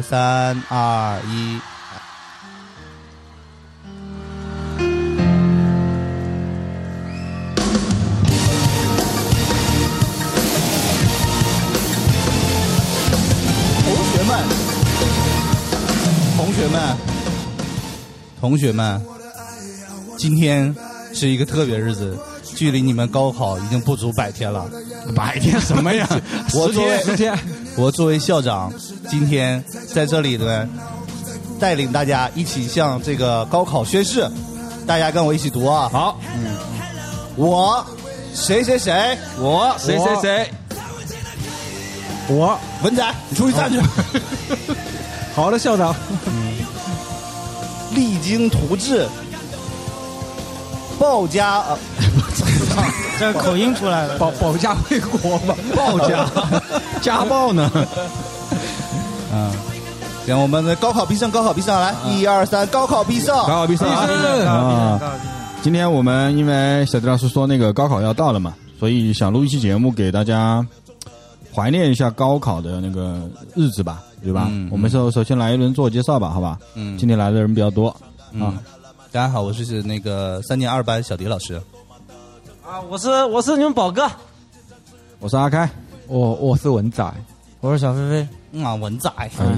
三二一，同学们，同学们，同学们，今天是一个特别日子，距离你们高考已经不足百天了。百天什么呀？我作为十天，我作为校长，今天在这里呢，带领大家一起向这个高考宣誓。大家跟我一起读啊！好，我谁谁谁，我谁谁谁，我文仔，你出去站去。好的，校长，励精图治，报家呃，这口音出来了，保保家卫国吧，报家，家暴呢？嗯，行，我们的高考必胜，高考必胜，来，一二三，高考必胜，高考必胜啊！今天我们因为小迪老师说那个高考要到了嘛，所以想录一期节目给大家怀念一下高考的那个日子吧，对吧？我们首首先来一轮自我介绍吧，好吧？嗯今天来的人比较多嗯啊，大家好，我是那个三年二班小迪老师。啊！我是我是你们宝哥，我是阿开，我我是文仔，我是小飞飞，嗯啊，文仔，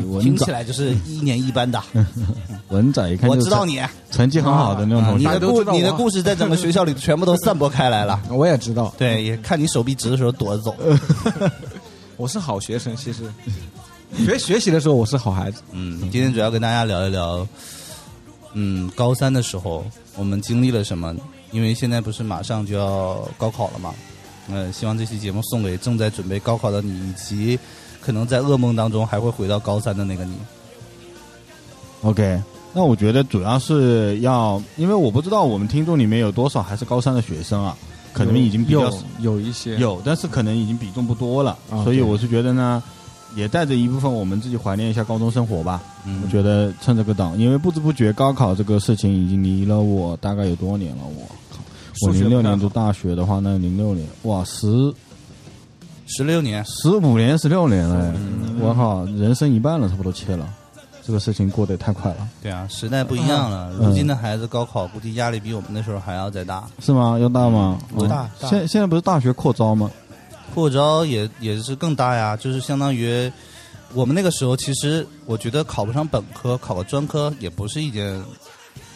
文听起来就是一年一班的。文仔一看就是我知道你，成绩很好的那种同学啊你的故你的故事在整个学校里全部都散播开来了。我也知道，对，也看你手臂直的时候躲着走。我是好学生，其实学学习的时候我是好孩子。嗯，今天主要跟大家聊一聊，嗯，高三的时候我们经历了什么？因为现在不是马上就要高考了嘛，嗯，希望这期节目送给正在准备高考的你，以及可能在噩梦当中还会回到高三的那个你。OK。那我觉得主要是要，因为我不知道我们听众里面有多少还是高三的学生啊，可能已经比较有有一些有，但是可能已经比重不多了，所以我是觉得呢，也带着一部分我们自己怀念一下高中生活吧。嗯我觉得趁这个档，因为不知不觉高考这个事情已经离了我大概有多年了，我靠，我零六年读大学的话，那零六年哇十十六年，十五年十六年了，嗯我靠，人生一半了，差不多切了，这个事情过得也太快了，对啊，时代不一样了。嗯如今的孩子高考估计压力比我们那时候还要再大。是吗？要大吗？嗯嗯大大现现在不是大学扩招吗？扩招也也是更大呀，就是相当于我们那个时候，其实我觉得考不上本科，考个专科也不是一件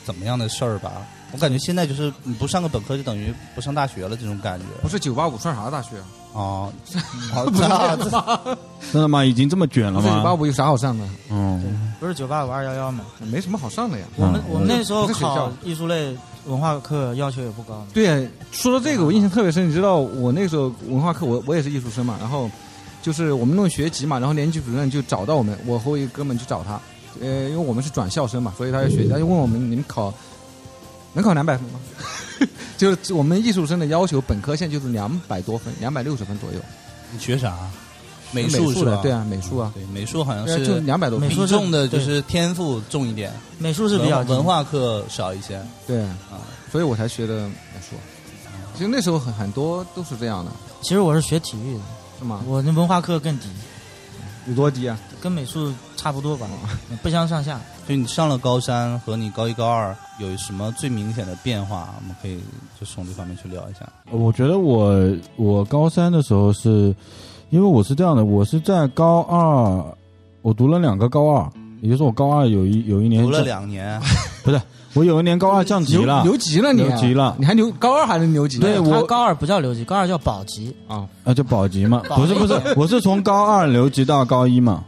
怎么样的事儿吧。我感觉现在就是你不上个本科，就等于不上大学了，这种感觉。不是九八五算啥大学啊？哦，好这样子真的吗？已经这么卷了不是九八吗？五有啥好上的？嗯，不是九八五二幺幺吗？没什么好上的呀。我们嗯我们那时候考艺术类文化课要求也不高。对，说到这个，我印象特别深。你知道我那时候文化课，我我也是艺术生嘛，然后就是我们弄学籍嘛，然后年级主任就找到我们，我和我一个哥们去找他，呃，因为我们是转校生嘛，所以他要学，他就问我们你们考能考两百分吗？就是我们艺术生的要求，本科线就是两百多分，两百六十分左右。你学啥？美美术是吧？的，对啊，美术啊，对，美术好像对啊就是两百多分美。术重的就是天赋重一点，美术是比较文文化课少一些。对，啊，所以我才学的美术。其实那时候很很多都是这样的，其实我是学体育的，是吗？我那文化课更低，有多低啊？跟美术差不多吧，不相上下。就你上了高三和你高一高二有什么最明显的变化？我们可以就从这方面去聊一下。我觉得我我高三的时候是，因为我是这样的，我是在高二，我读了两个高二，也就是我高二有一有一年读了两年，不是我有一年高二降级了，留留级了你啊，留级了。你还留高二还能留级？对我高二不叫留级，高二叫保级。啊，啊，叫保级嘛，不是不是，我是从高二留级到高一嘛，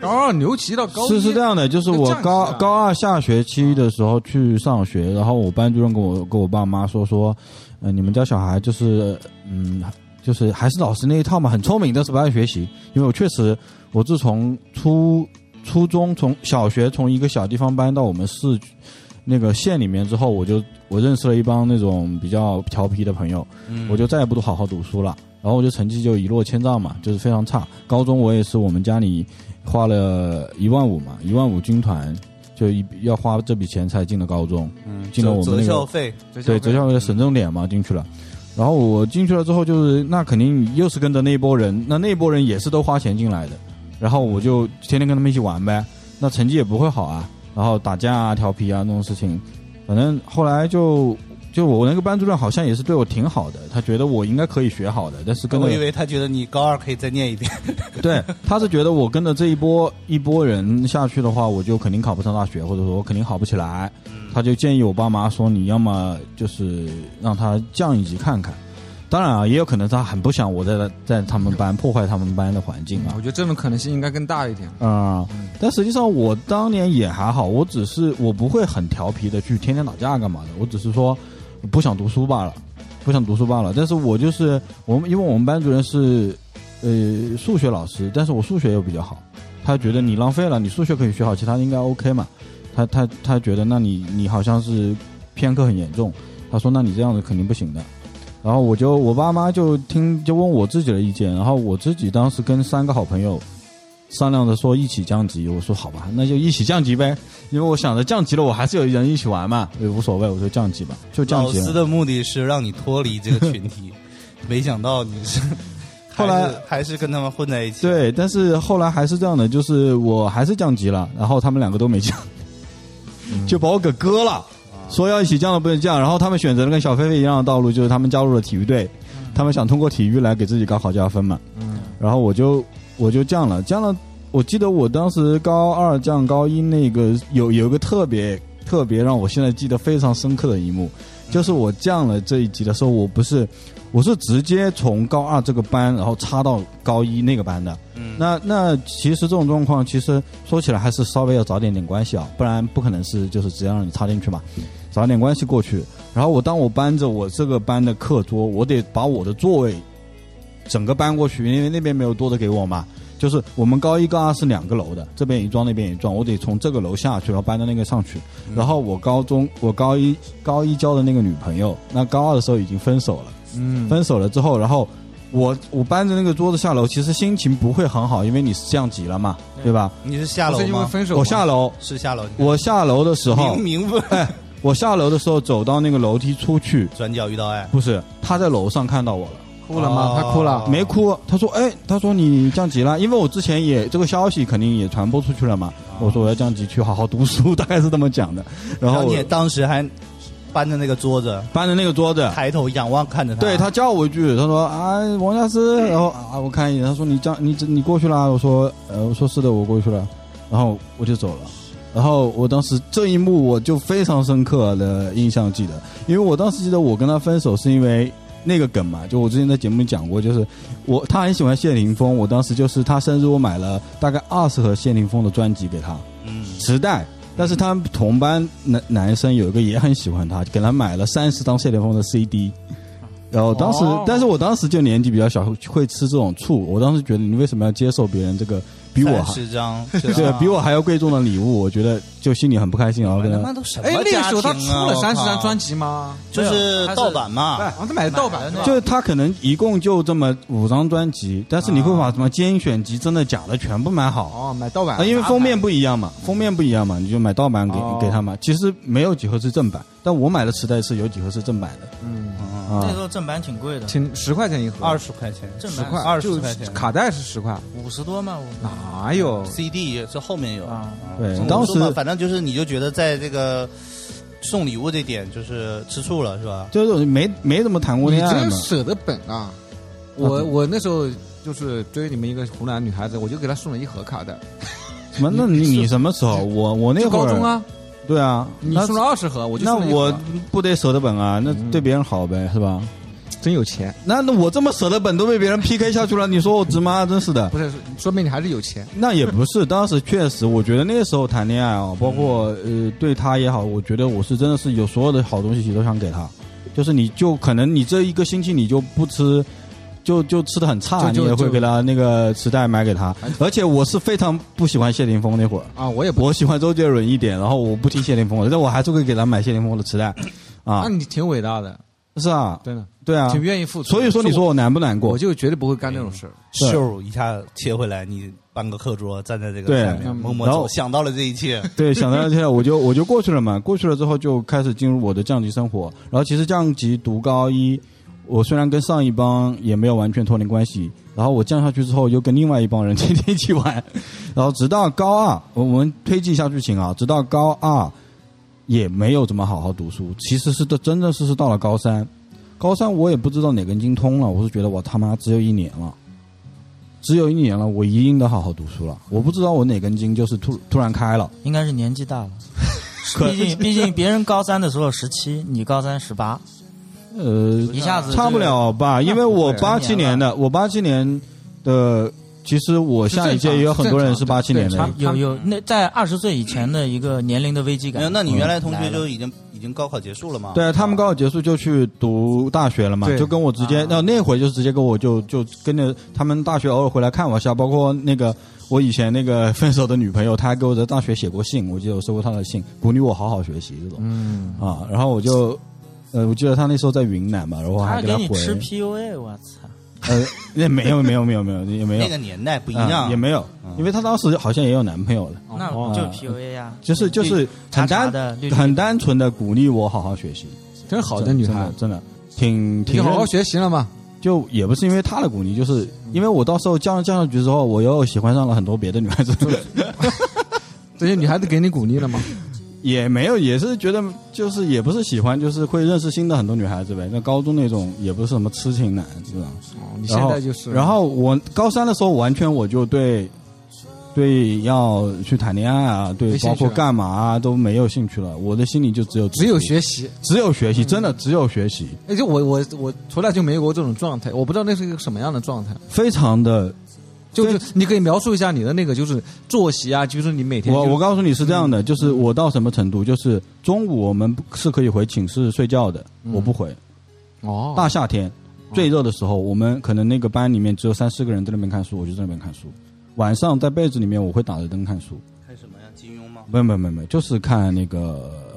高二留级到高一？是是这样的，就是我高啊高二下学期的时候去上学，然后我班主任跟我跟我爸妈说说，呃，你们家小孩就是嗯，就是还是老师那一套嘛，很聪明，但是不爱学习。因为我确实，我自从初初中从小学从一个小地方搬到我们市那个县里面之后，我就我认识了一帮那种比较调皮的朋友，嗯我就再也不好好读书了，然后我就成绩就一落千丈嘛，就是非常差。高中我也是我们家里花了一万五嘛，一万五军团，就一要花这笔钱才进了高中，嗯进了我们择那个校费，对，择校费省重点嘛进去了。然后我进去了之后，就是那肯定又是跟着那一波人，那那一波人也是都花钱进来的，然后我就天天跟他们一起玩呗，那成绩也不会好啊，然后打架啊、调皮啊那种事情，反正后来就就我那个班主任好像也是对我挺好的，他觉得我应该可以学好的，但是跟着我以为他觉得你高二可以再念一遍。对，他是觉得我跟着这一波一波人下去的话，我就肯定考不上大学，或者说我肯定好不起来。他就建议我爸妈说，你要么就是让他降一级看看。当然啊，也有可能他很不想我在在他们班破坏他们班的环境啊我。觉得这种可能性应该更大一点。啊、但实际上我当年也还好，我只是我不会很调皮的去天天打架干嘛的，我只是说不想读书罢了，不想读书罢了。但是我就是我们，因为我们班主任是呃数学老师，但是我数学又比较好，他觉得你浪费了，你数学可以学好，其他应该 OK 嘛。他他他觉得那你你好像是偏科很严重，他说那你这样子肯定不行的。然后我就我爸妈就听就问我自己的意见，然后我自己当时跟三个好朋友商量着说一起降级，我说好吧，那就一起降级呗，因为我想着降级了，我还是有人一起玩嘛，也无所谓，我说降级吧，就降级了。老师的目的是让你脱离这个群体，没想到你是 后来还是跟他们混在一起。，对，但是后来还是这样的，就是我还是降级了，然后他们两个都没降，就把我给割了，说要一起降的不能降，然后他们选择了跟小飞飞一样的道路，就是他们加入了体育队，他们想通过体育来给自己高考加分嘛，嗯，然后我就我就降了，降了。我记得我当时高二降高一那个有有一个特别特别让我现在记得非常深刻的一幕，就是我降了这一级的时候，我不是我是直接从高二这个班然后插到高一那个班的。嗯，那那其实这种状况，其实说起来还是稍微要找点点关系啊，不然不可能是就是直接让你插进去嘛，找点关系过去。然后我当我搬着我这个班的课桌，我得把我的座位整个搬过去，因为那边没有多的给我嘛。就是我们高一高二是两个楼的，这边一幢那边一幢，我得从这个楼下去，然后搬到那个上去。然后我高中我高一高一交的那个女朋友，那高二的时候已经分手了。嗯，分手了之后，然后我我搬着那个桌子下楼，其实心情不会很好，因为你是降级了嘛，对。吧？你是下楼不是因为吗？分手，我下楼，是下楼。我下楼的时候明，明不哎，我下楼的时候走到那个楼梯出去，转角遇到爱，不是他在楼上看到我了，哭了吗？哦他哭了，没哭，他说，哎，他说你降级了，因为我之前也这个消息肯定也传播出去了嘛，我说我要降级去好好读书，大概是这么讲的，然后然后你也当时还搬着那个桌子，搬着那个桌子，抬头仰望看着他。对他叫我一句，他说啊，王家师，然后啊，我看一眼，他说你这样，你你过去啦？我说呃，我说是的，我过去了，然后我就走了。然后我当时这一幕我就非常深刻的印象记得，因为我当时记得我跟他分手是因为那个梗嘛，就我之前在节目里讲过，就是我他很喜欢谢霆锋，我当时就是他生日我买了大概二十盒谢霆锋的专辑给他，嗯，磁带。但是他们同班男男生有一个也很喜欢他，给他买了三十张谢霆锋的 CD。然后当时，哦但是我当时就年纪比较小，会吃这种醋。我当时觉得你为什么要接受别人这个比我还十张，对比我还要贵重的礼物？我觉得就心里很不开心，然后跟他他妈都什么哎，那个时候他出了三十张专辑吗？就是盗版嘛。对，他买的盗版是吧？就是他可能一共就这么五张专辑，但是你会把什么精选集、真的假的全部买好。哦，买盗版啊，因为封面不一样嘛，封面不一样嘛，你就买盗版给、哦给他嘛。其实没有几盒是正版，但我买的磁带是有几盒是正版的嗯，啊那时。候正版挺贵的，挺十块钱一盒，二十块钱，正版十块，二十就块钱卡带是十块，五十多嘛，我哪有？CD 这后面有啊，嗯对当时嘛反正就是你就觉得在这个送礼物这点就是吃醋了是吧？就是没没怎么谈过你恋爱嘛真。舍得本啊！我我那时候就是追你们一个湖南女孩子，我就给她送了一盒卡带，什么？那你你什么时候？我我那就会儿高中，啊，对啊，你送了二十盒，我就那我不得舍得本啊？那嗯对别人好呗，是吧？真有钱，那那我这么舍得本都被别人 PK 下去了，你说我值吗？真是的。不是说明你还是有钱。那也不是，当时确实，我觉得那个时候谈恋爱啊，包括呃对他也好，我觉得我是真的是有所有的好东西都想给他，就是你就可能你这一个星期你就不吃就就吃的很差，你也会给他那个磁带买给他。而且我是非常不喜欢谢霆锋那会儿，啊，我也不，我喜欢周杰伦一点，然后我不听谢霆锋的，但我还是会给他买谢霆锋的磁带。啊那，你挺伟大的，是啊，真的，对啊，挺愿意付出。所以说你说我难不难过我？就绝对不会干那种事儿。对咻一下切回来，你搬个课桌站在这个对下面，默默然后走，想到了这一切。对，想到这些，我就我就过去了嘛。过去了之后，就开始进入我的降级生活。然后其实降级读高一，我虽然跟上一帮也没有完全脱离关系，然后我降下去之后，又跟另外一帮人天天一起玩。然后直到高二，我们推进一下剧情啊，直到高二也没有怎么好好读书。其实是的，真的是是到了高三，高三我也不知道哪根筋通了，我是觉得我他妈只有一年了。只有一年了，我一定得好好读书了。我不知道我哪根筋就是突突然开了，应该是年纪大了。毕竟毕竟别人高三的时候十七，你高三十八，呃，一下子差不了吧？因为我八七年的，我八七年的，其实我下一届也有很多人是八七年的。有有那在二十岁以前的一个年龄的危机感。那你原来同学就已经已经高考结束了吗？对他们高考结束就去读大学了嘛，就跟我直接，那、那会就直接跟我就就跟着他们大学偶尔回来看我一下，包括那个我以前那个分手的女朋友，她还给我在大学写过信，我记得我收过她的信，鼓励我好好学习这种，嗯，啊，然后我就，呃，我记得他那时候在云南嘛，然后还给他回，给你吃 PUA，我操！呃，那没有没有没有没有也没有那，个年代不一啊样，也没有，因为她当时好像也有男朋友了。那哦就 PUA 呀，就是就是很单很单纯的鼓励我好好学习，真好的女孩，真的真的挺你挺好好学习了嘛？就也不是因为她的鼓励，就是因为我到时候降降上去之后，我又喜欢上了很多别的女孩子，这些女孩子给你鼓励了吗？也没有，也是觉得就是也不是喜欢，就是会认识新的很多女孩子呗。那高中那种也不是什么痴情男，是吧？哦，你现在就是，然后我高三的时候，完全我就对对要去谈恋爱啊，对包括干嘛啊都没有兴趣了。我的心里就只有只有学习。只有学习，真的只有学习，而且我我我从来就没有过这种状态，我不知道那是一个什么样的状态。非常的。就是你可以描述一下你的那个就是作息啊，就是你每天就我我告诉你是这样的，就是我到什么程度，就是中午我们是可以回寝室睡觉的，嗯我不回。哦，大夏天最热的时候，我们可能那个班里面只有三四个人在那边看书，我就在那边看书。晚上在被子里面，我会打着灯看书。看什么呀？金庸吗？没有没有没有没有，就是看那个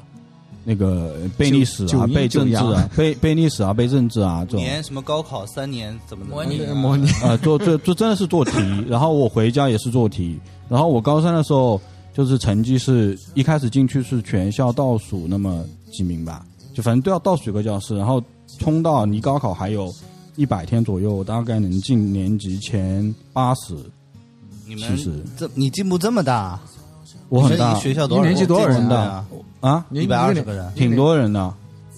那个背历史啊、背政治啊、背背历史啊、背政治啊这种。年什么高考三年怎么模拟。模拟。啊，做做做真的是做题，然后我回家也是做题，然后我高三的时候就是成绩是一开始进去是全校倒数那么几名吧，就反正都要倒数一个教室，然后冲到离高考还有一百天左右，大概能进年级前八十。你们其实这你进步这么大，我很大学校多少一年级多少人的啊？啊，一百二十个人，挺多人的，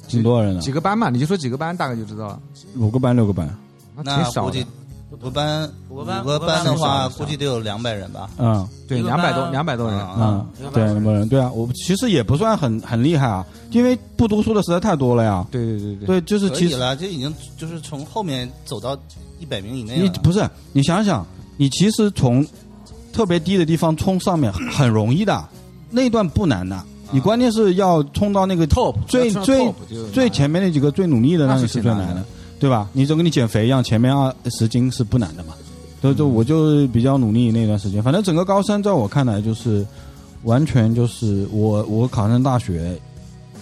挺多人的几，个班嘛，你就说几个班，大概就知道了。五个班六个班，那那挺少的估计，五个班五个班五个班的话，估计得有两百人吧。嗯。对，两百多两百多人。嗯对，班那么人对啊，我其实也不算很很厉害啊，因为不读书的实在太多了呀。对对对对，对，就是其实了，这已经就是从后面走到一百名以内了。你不是你想想，你其实从特别低的地方冲上面很容易的，那一段不难的，你关键是要冲到那个 top 最最最前面那几个最努力的，那那个是最难的，对吧？你就跟你减肥一样，前面二十斤是不难的嘛。就就我就比较努力那段时间，反正整个高三在我看来就是完全就是我我考上大学，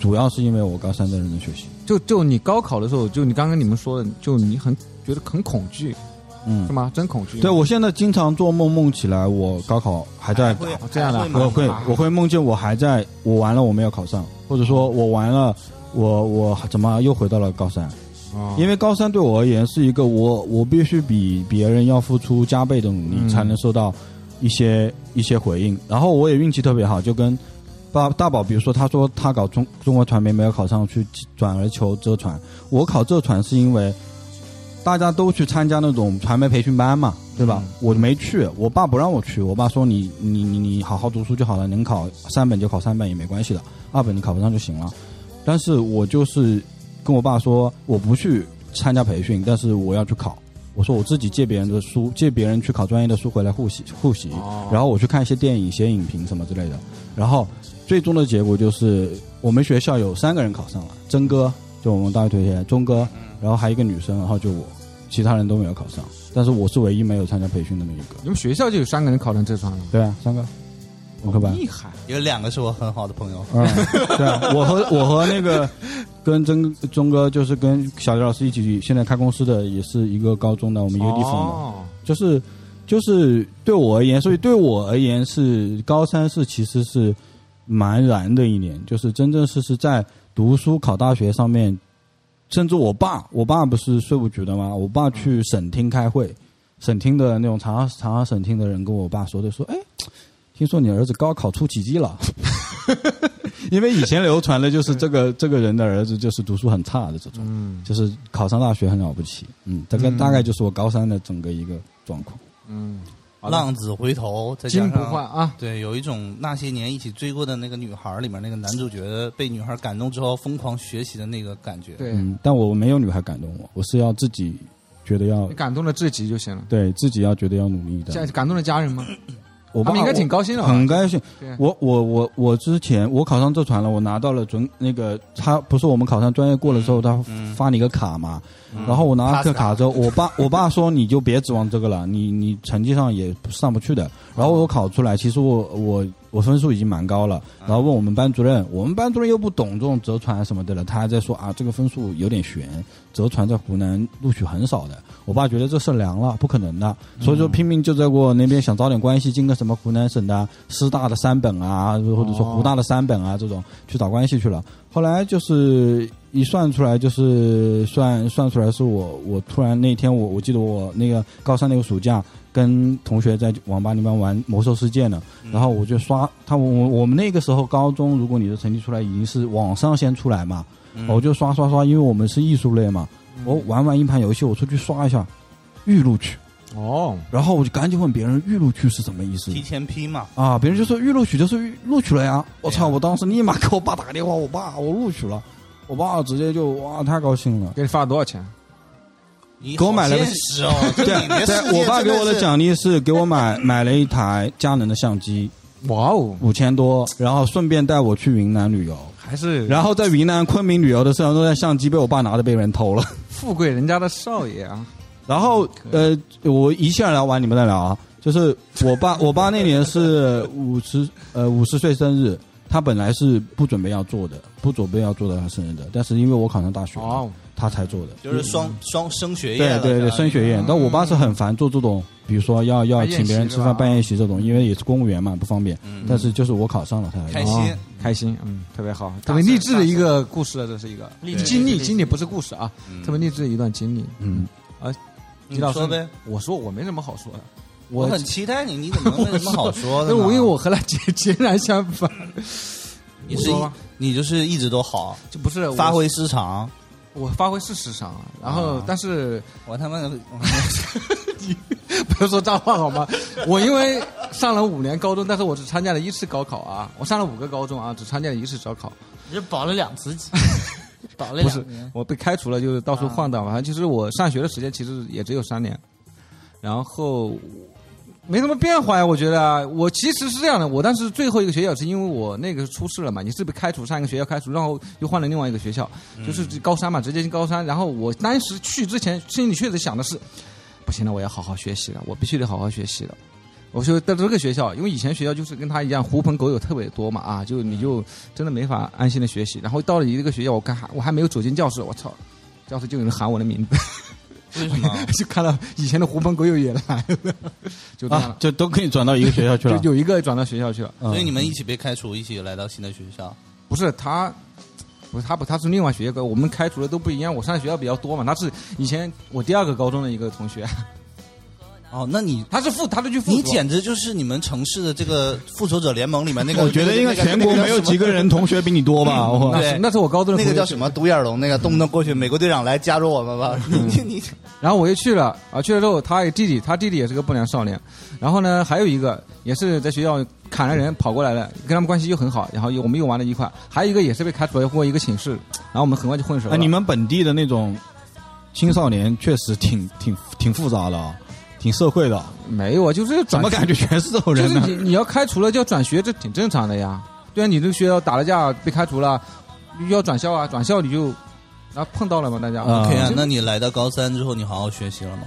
主要是因为我高三在认真学习。就就你高考的时候，就你刚刚你们说的，就你很觉得很恐惧，嗯是，吗？真恐惧。对我现在经常做梦，梦起来我高考还在会哦这样的我会我会梦见我还在，我完了我没有考上，或者说我完了，我我怎么又回到了高三？哦，因为高三对我而言是一个我我必须比别人要付出加倍的努力，嗯才能收到一些一些回应。然后我也运气特别好，就跟大大宝，比如说他说他搞中中国传媒没有考上，去转而求浙传。我考浙传是因为大家都去参加那种传媒培训班嘛，对吧？我没去，我爸不让我去，我爸说你你你你好好读书就好了，能考三本就考三本也没关系的，二本你考不上就行了。但是我就是跟我爸说，我不去参加培训，但是我要去考。我说我自己借别人的书，借别人去考专业的书回来复习复习，然后我去看一些电影、写影评什么之类的。然后最终的结果就是，我们学校有三个人考上了，曾哥就我们大学同学，钟哥，然后还有一个女生，然后就我。其他人都没有考上，但是我是唯一没有参加培训的那一个。你们学校就有三个人考上浙传了，对啊，三个文科班。厉害！有两个是我很好的朋友，嗯，对啊，我和我和那个跟曾钟哥就是跟小刘老师一起现在开公司的，也是一个高中的，我们一个地方的。哦就是就是对我而言，所以对我而言是高三是其实是蛮燃的一年，就是真正是是在读书考大学上面，甚至我爸，我爸不是税务局的吗？我爸去省厅开会，省厅的那种长沙长沙省厅的人跟我爸说的，说，哎，听说你儿子高考出奇迹了。因为以前流传的就是这个这个人的儿子就是读书很差的这种，嗯就是考上大学很了不起，嗯，大概、嗯大概就是我高三的整个一个状况。嗯，浪子回头，再加金不上换啊！对，有一种那些年一起追过的那个女孩儿里面那个男主角被女孩感动之后疯狂学习的那个感觉。对，嗯，但我没有女孩感动我，我是要自己觉得要你感动了自己就行了。对自己要觉得要努力的。感动了家人吗？我爸应该挺高兴的很高兴。我我我我之前我考上浙传了，我拿到了准那个他不是我们考上专业过了之后，他嗯发你一个卡嘛，然后我拿了这个卡之后，我爸我爸说你就别指望这个了，你你成绩上也上不去的。然后我考出来，其实我我我分数已经蛮高了，然后问我们班主任，我们班主任又不懂这种折传什么的了，他还在说啊这个分数有点悬，折传在湖南录取很少的。我爸觉得这事凉了，不可能的，所以说拼命就在我那边想找点关系，进个什么湖南省的师大的三本啊，或者说湖大的三本啊这种去找关系去了。后来就是一算出来，就是算算出来是我我突然那天我我记得我那个高三那个暑假跟同学在网吧里面玩魔兽世界呢，然后我就刷他我我们那个时候高中，如果你的成绩出来已经是网上先出来嘛，嗯我就刷刷刷，因为我们是艺术类嘛，我玩完一盘游戏，我出去刷一下预录取，哦，然后我就赶紧问别人预录取是什么意思提前批嘛，啊？别人就说预录取就是预录取了呀！我操！我当时立马给我爸打个电话，我爸我录取了，我爸直接就哇太高兴了。给你发了多少钱？你给我买了个对对，我爸给我的奖励是给我买买了一台佳能的相机，哇哦，五千多，然后顺便带我去云南旅游。还是然后在云南昆明旅游的时候，那台相机被我爸拿着被人偷了。富贵人家的少爷啊！然后呃，我一下聊完你们再聊啊。就是我爸，我爸那年是五十呃五十岁生日，他本来是不准备要做的，不准备要做的他生日的，但是因为我考上大学了，哦，他才做的。就是双双升学宴，对对对，升学宴。但我爸是很烦做这种，比如说要要请别人吃饭、办宴席这种，因为也是公务员嘛，不方便。嗯但是就是我考上了，他开心。哦开心，嗯，特别好，特别励志的一个故事啊，这是一个。励志经历，经历不是故事啊，嗯。特别励志的一段经历。嗯，啊你吉老师说呗，我说我没什么好说的，我很期待你，你怎么能没什么好说的呢？那我因为我和他 截截然相反，你说吧。你就是一直都好，就不是发挥失常。我发挥是时常啊，然后啊但是我他妈的，不要说脏话好吗？我因为上了五年高中，但是我只参加了一次高考啊，我上了五个高中啊，只参加了一次高考，你就保了两次级，保了不是两年。我被开除了，就是到处晃荡。反正其实我上学的时间其实也只有三年，然后没什么变化呀。我觉得啊我其实是这样的，我当时最后一个学校是因为我那个出事了嘛，你是被开除，上一个学校开除，然后又换了另外一个学校，就是高三嘛，直接进高三。然后我当时去之前，心里确实想的是，不行了，我要好好学习了，我必须得好好学习了。我就在这个学校，因为以前学校就是跟他一样，狐朋狗友特别多嘛，啊，就你就真的没法安心的学习。然后到了一个学校，我看我还没有走进教室，我操，教室就有人喊我的名字，为什么？就看到以前的狐朋狗友也来了，就这样了，，啊就都可以转到一个学校去了。就有一个转到学校去了。嗯所以你们一起被开除，一起来到新的学校。不是他，不是他不，他是另外学校，我们开除的都不一样。我上的学校比较多嘛，他是以前我第二个高中的一个同学，哦，那你他是复，他是去复你简直就是你们城市的这个复仇者联盟里面那个。我觉得应该全国没有几个人同学比你多吧？我那是那是我高中的那个叫什么独眼龙，那个动不动过去，美国队长来加入我们吧？你 你你，然后我就去了啊，去了之后，他有弟弟，他弟弟也是个不良少年。然后呢，还有一个也是在学校砍了人跑过来了，跟他们关系又很好，然后又我们又玩了一块。还有一个也是被开除了，过一个寝室，然后我们很快就混熟了。哎，你们本地的那种青少年确实挺挺挺复杂的啊，挺社会的。没有啊？就是怎么感觉全是这种人呢？就是你你要开除了就要转学，这挺正常的呀。对啊，你这个学校打了架被开除了，要转校啊，转校你就然后碰到了嘛，大家啊 OK 啊那你来到高三之后，你好好学习了吗？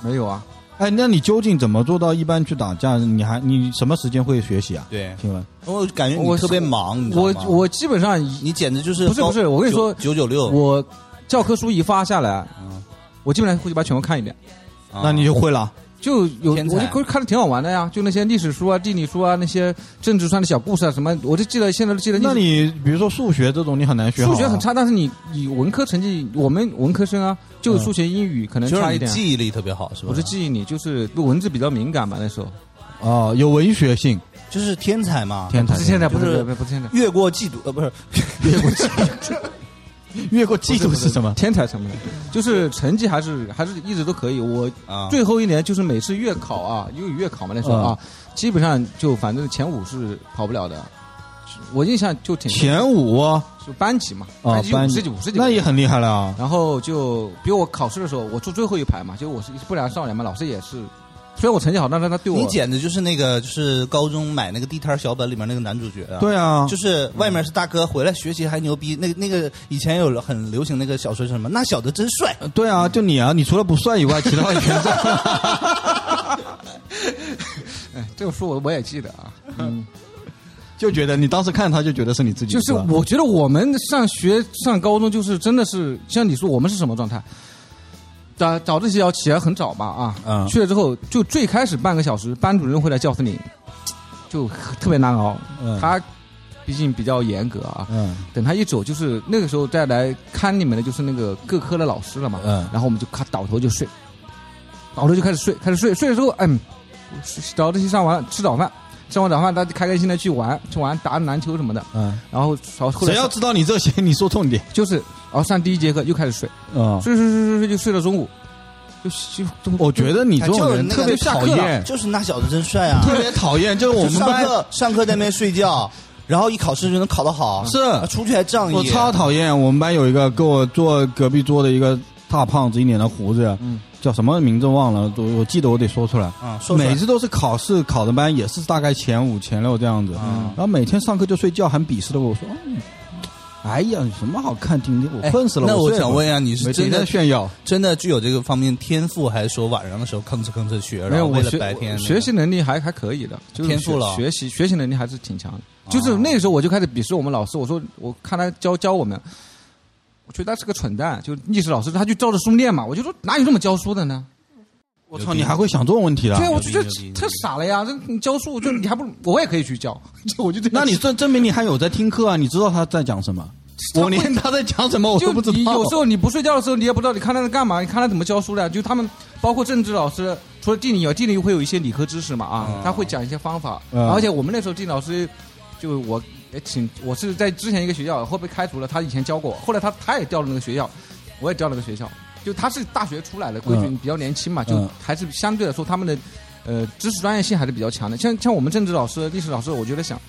没有啊？哎，那你究竟怎么做到一般去打架？你还你什么时间会学习啊？对，请问，我感觉你我特别忙，你知道我吗我基本上你简直就是不是不是我跟你说九九六，我教科书一发下来嗯，我基本上会去把全部看一遍。啊那你就会了。就有天才我就看着挺好玩的呀，就那些历史书啊、地理书啊、那些政治上的小故事啊什么，我就记得现在都记得。那你比如说数学这种，你很难学啊。数学很差，但是你你文科成绩，我们文科生啊，就数学、英语可能差一点。你记忆力特别好，是吧？不是记忆力，就是对文字比较敏感嘛。那时候哦，有文学性，就是天才嘛，天才不是现在，不是是不是不是现在，越过嫉妒呃不是越过嫉妒 是什么？天才什么的，就是成绩还是还是一直都可以。我啊，最后一年就是每次月考啊，因为月考嘛那时候啊，基本上就反正前五是跑不了的。我印象就挺前五哦，就班级嘛，哦班级级五十几五十几，那也。很厉害了啊。然后就比如我考试的时候，我坐最后一排嘛，就我是不良少年嘛，老师也是，虽然我成绩好，但是他对我你简直就是那个就是高中买那个地摊小本里面那个男主角啊。对啊，就是外面是大哥，回来学习还牛逼。那个那个以前有很流行那个小说是什么？那小子真帅。对啊，就你啊，你除了不帅以外，其他的全在。哎，这个书我我也记得啊，嗯，就觉得你当时看他就觉得是你自己，就是我觉得我们上学上高中就是真的是像你说我们是什么状态？早早自习要起来很早吧啊，嗯。去了之后就最开始半个小时，班主任会来教室里，就特别难熬。嗯。他毕竟比较严格啊，嗯。等他一走，就是那个时候再来看你们的就是那个各科的老师了嘛，嗯。然后我们就咔倒头就睡，倒头就开始睡，开始睡，睡了之后，嗯，早自习上完了吃早饭，吃完早饭大家开开心心的去玩，去玩打篮球什么的，嗯，然后后后来谁要知道你这些？你说重点。就是然后上第一节课又开始睡，啊！睡睡睡睡睡就睡到中午，就就就我觉得你这种人特别讨厌，就是那小子真帅啊！特别讨厌，就是我们上班课上课在那边睡觉，然后一考试就能考得好，是啊出去还仗义。我超讨厌。我们班有一个跟我坐隔壁桌的一个大胖子，一脸的胡子，嗯叫什么名字忘了，我我记得我得说出来。啊，说出来每次都是考试考的班，也是大概前五、前六这样子。嗯然后每天上课就睡觉，很鄙视的跟我说：“嗯哎呀，有什么好看听的？我哎困死了。那我想问一下，你是真的炫耀？真的具有这个方面天赋，还是说晚上的时候吭哧吭哧学，没有，然后为了我学白天学习能力还还可以的，就是天赋了学学习学习能力还是挺强的。就是那个时候我就开始鄙视我们老师，我说我看他教教我们，我觉得他是个蠢蛋，就历史老师他就照着书念嘛，我就说哪有这么教书的呢？我操，你还会想这种问题的？对，我就觉得太傻了呀！这你教书，就你还不如我也可以去教，就我就这那你证证明你还有在听课啊？你知道他在讲什么？我连他在讲什么我就都不知道。你有时候你不睡觉的时候，你也不知道你看他在干嘛，你看他怎么教书的。就他们包括政治老师，除了地理以外，地理会有一些理科知识嘛啊，嗯他会讲一些方法。嗯而且我们那时候地理老师，就我也挺，我是在之前一个学校，后被开除了，他以前教过，后来他他也调了那个学校，我也调了个学校。就他是大学出来的，规矩嗯比较年轻嘛，就嗯还是相对来说他们的呃知识专业性还是比较强的。像像我们政治老师、历史老师，我觉得想。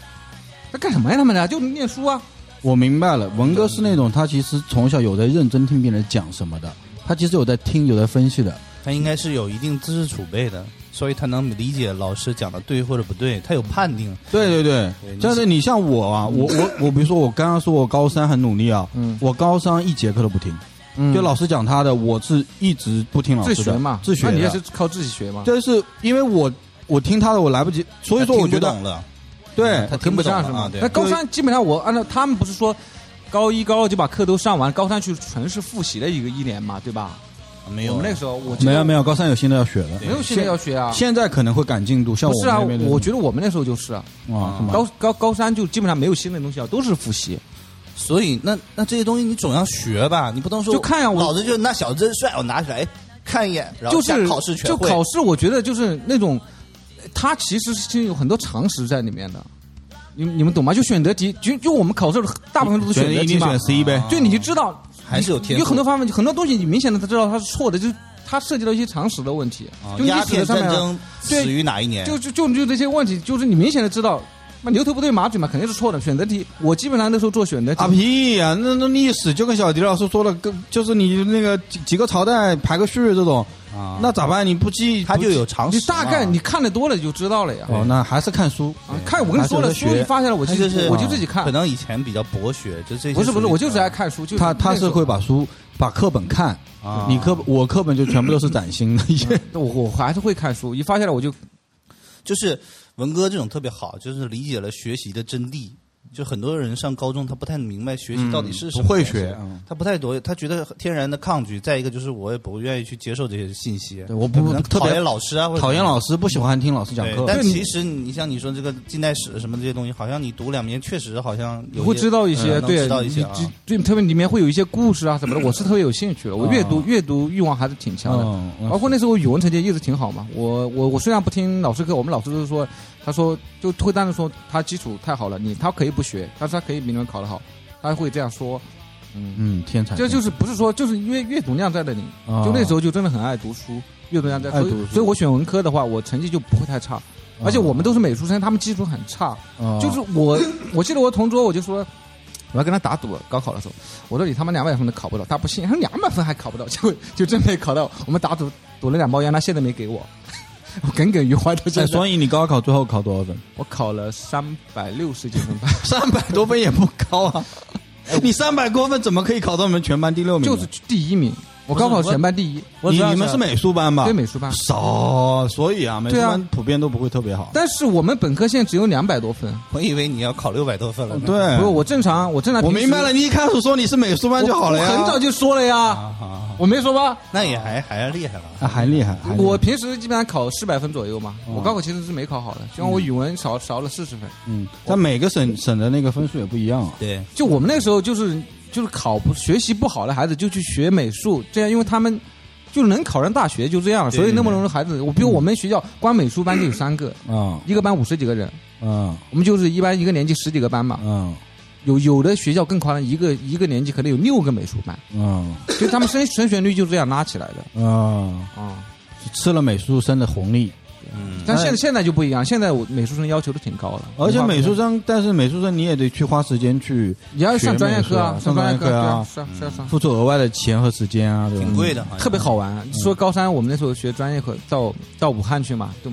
那干什么呀？他们俩？就念书啊！我明白了，文哥是那种他其实从小有在认真听别人讲什么的，他其实有在听，有在分析的。他应该是有一定知识储备的，所以他能理解老师讲的对或者不对，他有判定。对对对对，但是你像我啊，我我我，比如说我刚刚说我高三很努力啊，嗯我高三一节课都不听，嗯就老师讲他的，我是一直不听老师的，自学嘛，自学。那你也是靠自己学嘛？就是因为我我听他的我来不及，所以说我觉得对他听不上？是吗那对，高三基本上我按照他们不是说高一高二就把课都上完，高三去全是复习的一个一年嘛，对吧？没有我们那个时候我没有没有，高三有新的要学的，没有新的要学啊。现在可能会赶进度，像不是啊，我们那边的我觉得我们那时候就是啊，高高高三就基本上没有新的东西啊，都是复习。所以那那这些东西你总要学吧，你不能说就看呀我老子就那小子真帅，我拿起来看一眼，然后就是考试全。就考试，我觉得就是那种，它其实是有很多常识在里面的。你你们懂吗？就选择题，就就我们考试大部分都是选选择题嘛选，C 呗。就，你就知道还是有天赋有很多方面，很多东西你明显的他知道它是错的，就是它涉及到一些常识的问题啊，就历鸦片史的上面啊，战争对于哪一年？就就就就这些问题，就是你明显的知道那牛头不对马嘴嘛，肯定是错的。选择题，我基本上那时候做选择题啊，屁呀、那那历史就跟小迪老师说的，跟就是你那个几几个朝代排个序这种，啊，那咋办？你不记他就有常识你，大概你看的多了就知道了呀。哦，那还是看书。啊，看我跟你说了，书一发下来我就是我就自己看可。能以前比较博学，就这些不是不是，我就是爱看书，就是他他是会把书把课本看，啊，你课本我课本就全部都是崭新的一些。我我还是会看书，一发下来我就就是文哥这种特别好，就是理解了学习的真谛。就很多人上高中，他不太明白学习到底是什么、不会学，嗯他不太多，他觉得天然的抗拒。再一个就是我也不愿意去接受这些信息，对我不能特别讨厌老师啊，或者讨厌老师，不喜欢听老师讲课。但其实你像你说这个近代史什么这些东西，好像你读两年，确实好像有你会知道一些，嗯对，知道一些啊你对，特别里面会有一些故事啊什么的，我是特别有兴趣的。我阅读阅读欲望还是挺强的。包括那时候语文成绩一直挺好嘛，我我我虽然不听老师课，我们老师都是说，他说就会当时说他基础太好了，你他可以不学，但是他可以比你们考得好，他会这样说，嗯，嗯，天才，这就是不是说就是因为阅读量在那里，啊。就那时候就真的很爱读书，阅读量在，所以所以我选文科的话，我成绩就不会太差，而且我们都是美术生，他们基础很差，啊。就是我 我记得我同桌我就说。我要跟他打赌了，高考的时候，我说你他妈两百分都考不到，他不信，他说两百分还考不到，结果 就真没考到。我们打赌赌了两包烟，他现在没给我，我耿耿于怀到现哎，在。所以你高考最后考多少分？我考了三百六十几分吧，三百多分也不高啊！你三百多分怎么可以考到我们全班第六名？就是第一名。我高考全班第一，我你你们是美术班吧？对美术班。少，所以啊，美术班普遍都不会特别好。但是我们本科线只有两百多分，我以为你要考六百多分了呢。对，不是我正常，我正常。我明白了，你一开始说你是美术班就好了呀。我很早就说了呀，我没说吧？那也还还是厉害了。啊，还厉害。我平时基本上考四百分左右嘛，哦我高考其实是没考好的，就像我语文少少了四十分。嗯，但每个省省的那个分数也不一样啊。对，就我们那个时候就是就是考不学习不好的孩子就去学美术，这样因为他们就能考上大学，就这样，对所以那么多孩子，我比如我们学校光美术班就有三个，啊一个班五十几个人，啊我们就是一般一个年级十几个班嘛，嗯。有有的学校更夸张，一个一个年级可能有六个美术班，嗯。所以他们升升学率就这样拉起来的。啊！啊。吃了美术生的红利，嗯，但现在现在就不一样，现在我美术生要求都挺高了，而且美术生生，但是美术生你也得去花时间去你要上专业课啊，上专业课啊。付出额外的钱和时间啊？挺贵的，特别好玩。说高三，我们那时候学专业课，到到武汉去嘛，就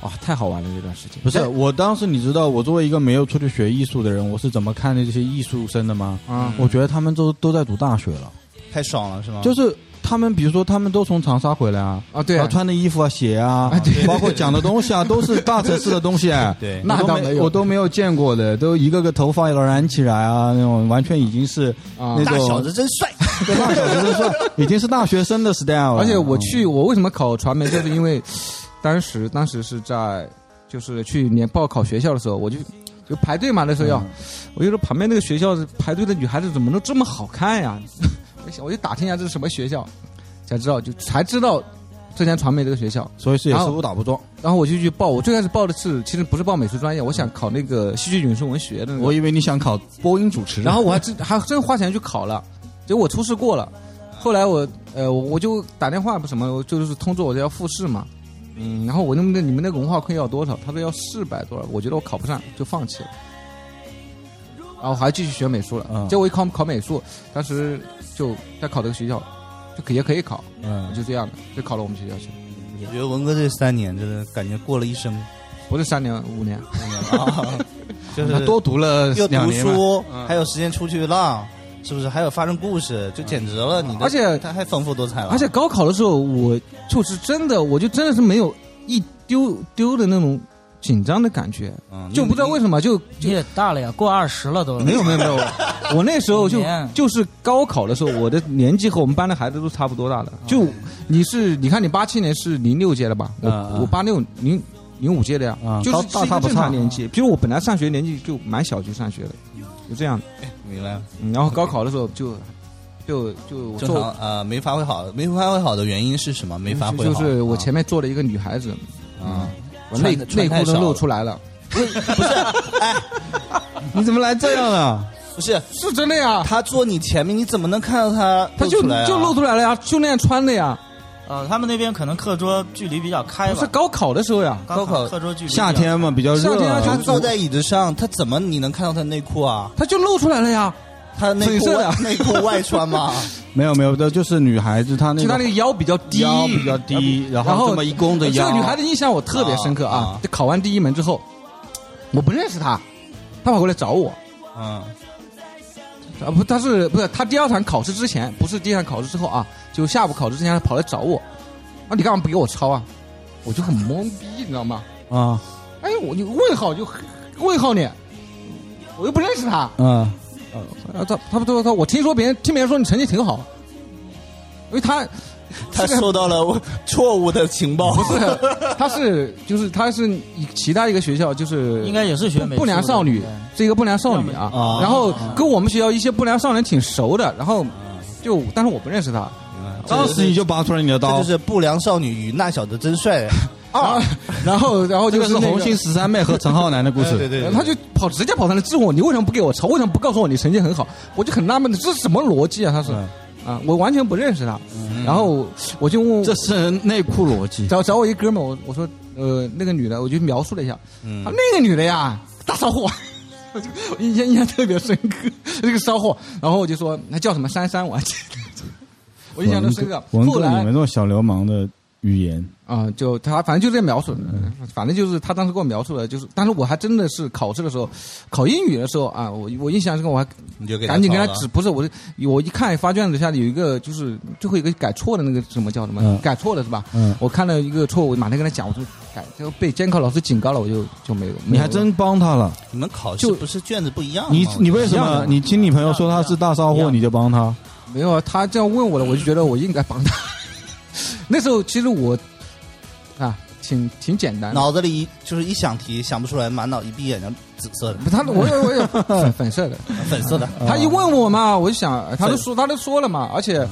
哇太好玩了这段时间。不是，我当时你知道，我作为一个没有出去学艺术的人，我是怎么看待这些艺术生的吗？啊，我觉得他们都都在读大学了，太爽了，是吗？就是他们，比如说他们都从长沙回来啊，啊对。啊穿的衣服啊、鞋啊啊对，包括讲的东西啊，都是大城市的东西，哎，对，那我都倒没有。我都没有见过的，都一个个头发要染起来啊，那种完全已经是啊。那种大小子真帅。对大小子真帅已经是大学生的 style 了。而且我去，我为什么考传媒，就是因为 当时当时是在就是去年报考学校的时候，我就就排队嘛，那时候要，我就说旁边那个学校排队的女孩子怎么都这么好看呀？我就打听一下这是什么学校，才知道就才知道浙江传媒这个学校。所以是也是误打误撞。然后我就去报，我最开始报的是其实不是报美术专业，我想考那个戏剧影视文学的那个。我以为你想考播音主持，然后我还真还真花钱去考了，结果我初试过了。后来我呃我我就打电话不什么，就是通知我要复试嘛，嗯，然后我那那你们那个文化课要多少？他说要四百多少，我觉得我考不上，就放弃了。然后还继续学美术了，嗯结果一考考美术，当时就在考这个学校，就可也可以考，嗯，就这样的，就考了我们学校去了。我觉得文哥这三年真的感觉过了一生，不是三年五年五年，就是他多读了又读两年嘛书，还有时间出去浪，是不是？还有发生故事，就简直了！你的而且他还丰富多彩了，而且高考的时候，我就是真的，我就真的是没有一丢丢的那种紧张的感觉，嗯就不知道为什么就你也大了呀，过二十了都。没有没有没有，我那时候就就是高考的时候，我的年纪和我们班的孩子都差不多大的。就你是你看你八七年是零六届的吧？我我八六零零五届的呀。啊，就是大差不差年纪。比如我本来上学年纪就蛮小就上学了，就这样。明白了，嗯然后高考的时候就就就正做常呃没发挥好，没发挥好的原因是什么？没发挥好，就是我啊前面坐了一个女孩子，啊，我内内裤都露出来了，你怎么来这样了？不是是真的呀。他坐你前面，你怎么能看到他他就就露出来了呀，就那样穿的呀。呃，他们那边可能课桌距离比较开吧。不是高考的时候呀，高考课桌距离夏天嘛比较热，夏天啊他坐在椅子上，他怎么你能看到他内裤啊？他就露出来了呀，他内裤内裤外穿吗？没有没有的，就是女孩子她那个就她那个腰比较低，腰比较低，然然后这么一弓着这，个女孩的印象我特别深刻啊！就考完第一门之后，我不认识她，她跑过来找我。嗯，啊不，她是不是她第二场考试之前，不是第一场考试之后啊，就下午考试之前，她跑来找我，啊，你干嘛不给我抄啊？我就很懵逼，你知道吗？啊哎，我就问号就问号你，我又不认识他。嗯啊，呃他他不他他，我听说别人听别人说你成绩挺好，因为他他收到了错误的情报。不是，他是就是他是其他一个学校就是应该也是学不良少女，是一个不良少女啊。然后跟我们学校一些不良少年挺熟的，然后就但是我不认识他当时你就拔出来你的刀这就，是不良少女与那小子真帅啊。然后然后这就是红星十三妹和陈浩南的故事。对对他就跑直接跑上来质问我，你为什么不给我抄？为什么不告诉我你成绩很好？我就很纳闷的，这是什么逻辑啊？他是啊，我完全不认识他。然后我就问，这是内裤逻辑。找找我一哥们儿，我我说呃那个女的，我就描述了一下，嗯啊那个女的呀，大骚货，我就我印象印象特别深刻，这个骚货。然后我就说那叫什么珊珊，我还记得，我印象都深刻。文哥，你们这种小流氓的语言，啊、就他反正就这描述，反正就是他当时给我描述的，就是，当时我还真的是考试的时候，考英语的时候啊，我我印象深刻，我还你就给赶紧跟他指，不是我我一看发卷子下里有一个就是最后一个改错的那个什么叫什么、嗯改错了是吧？嗯我看到一个错误，我马上跟他讲，我就改，就被监考老师警告了，我就就没有。你还真帮他了。你们考试就不是卷子不一样吗？你你为什么你听你朋友说他是大骚货，你就帮他？没有啊？他这样问我了，我就觉得我应该帮他。那时候其实我啊，挺挺简单的。脑子里一就是一想题想不出来，满脑一闭眼睛紫色的、他我有我有 粉粉色的，粉色的。他一问我嘛，我就想，他都说他都说了嘛，而且，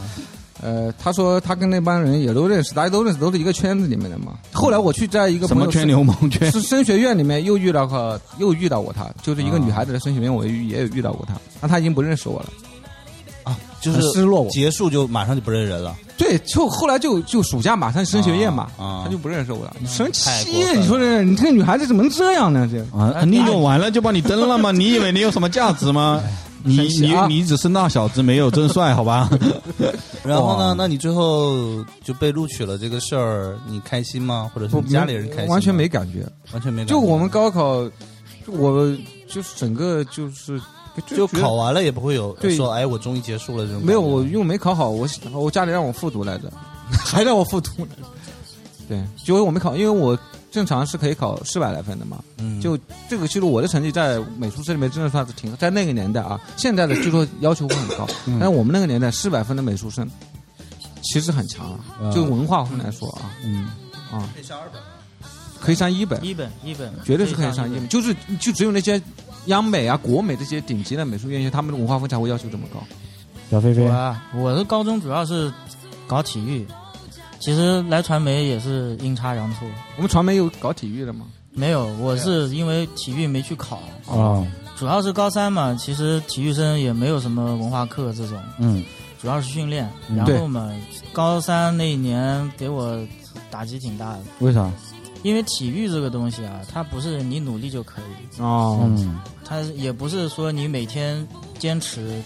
呃，他说他跟那帮人也都认识，大家都认识，都是一个圈子里面的嘛。后来我去在一个什么圈？流氓圈？是升学院里面又遇到过，又遇到过他，就是一个女孩子的升学院，我也也有遇到过他，那他已经不认识我了，啊，就是失落我。结束就马上就不认人了。对，就后来就就暑假马上升学宴嘛，啊啊他就不认识我了，生气你说这你这个女孩子怎么能这样呢？这啊，你用完了就把你登了吗？你以为你有什么价值吗？你你你只是那小子没有真帅，好吧？然后呢？那你最后就被录取了这个事儿，你开心吗？或者是家里人开心？完全没感觉。完全没感觉。就我们高考，就我就是整个就是就考完了也不会有对说哎我终于结束了这种。没有，我因为没考好，我我家里让我复读来着，还让我复读来着。对，因为我没考，因为我正常是可以考四百来分的嘛。嗯就这个，其实我的成绩在美术生里面真的算是挺，在那个年代啊，现在的据说要求会很高，但是我们那个年代四百分的美术生其实很强啊，嗯就文化分来说啊，嗯，啊，可以上一本，一本一本绝对是可以上一。本，就是就只有那些央美啊、国美这些顶级的美术院校，他们的文化分才会要求这么高。小飞飞我，啊，我的高中主要是搞体育，其实来传媒也是阴差阳错。我们传媒有搞体育的吗？没有，我是因为体育没去考，啊，主要是高三嘛，其实体育生也没有什么文化课这种，嗯，主要是训练。嗯然后嘛，高三那一年给我打击挺大的，为啥？因为体育这个东西啊，它不是你努力就可以，哦，嗯，它也不是说你每天坚持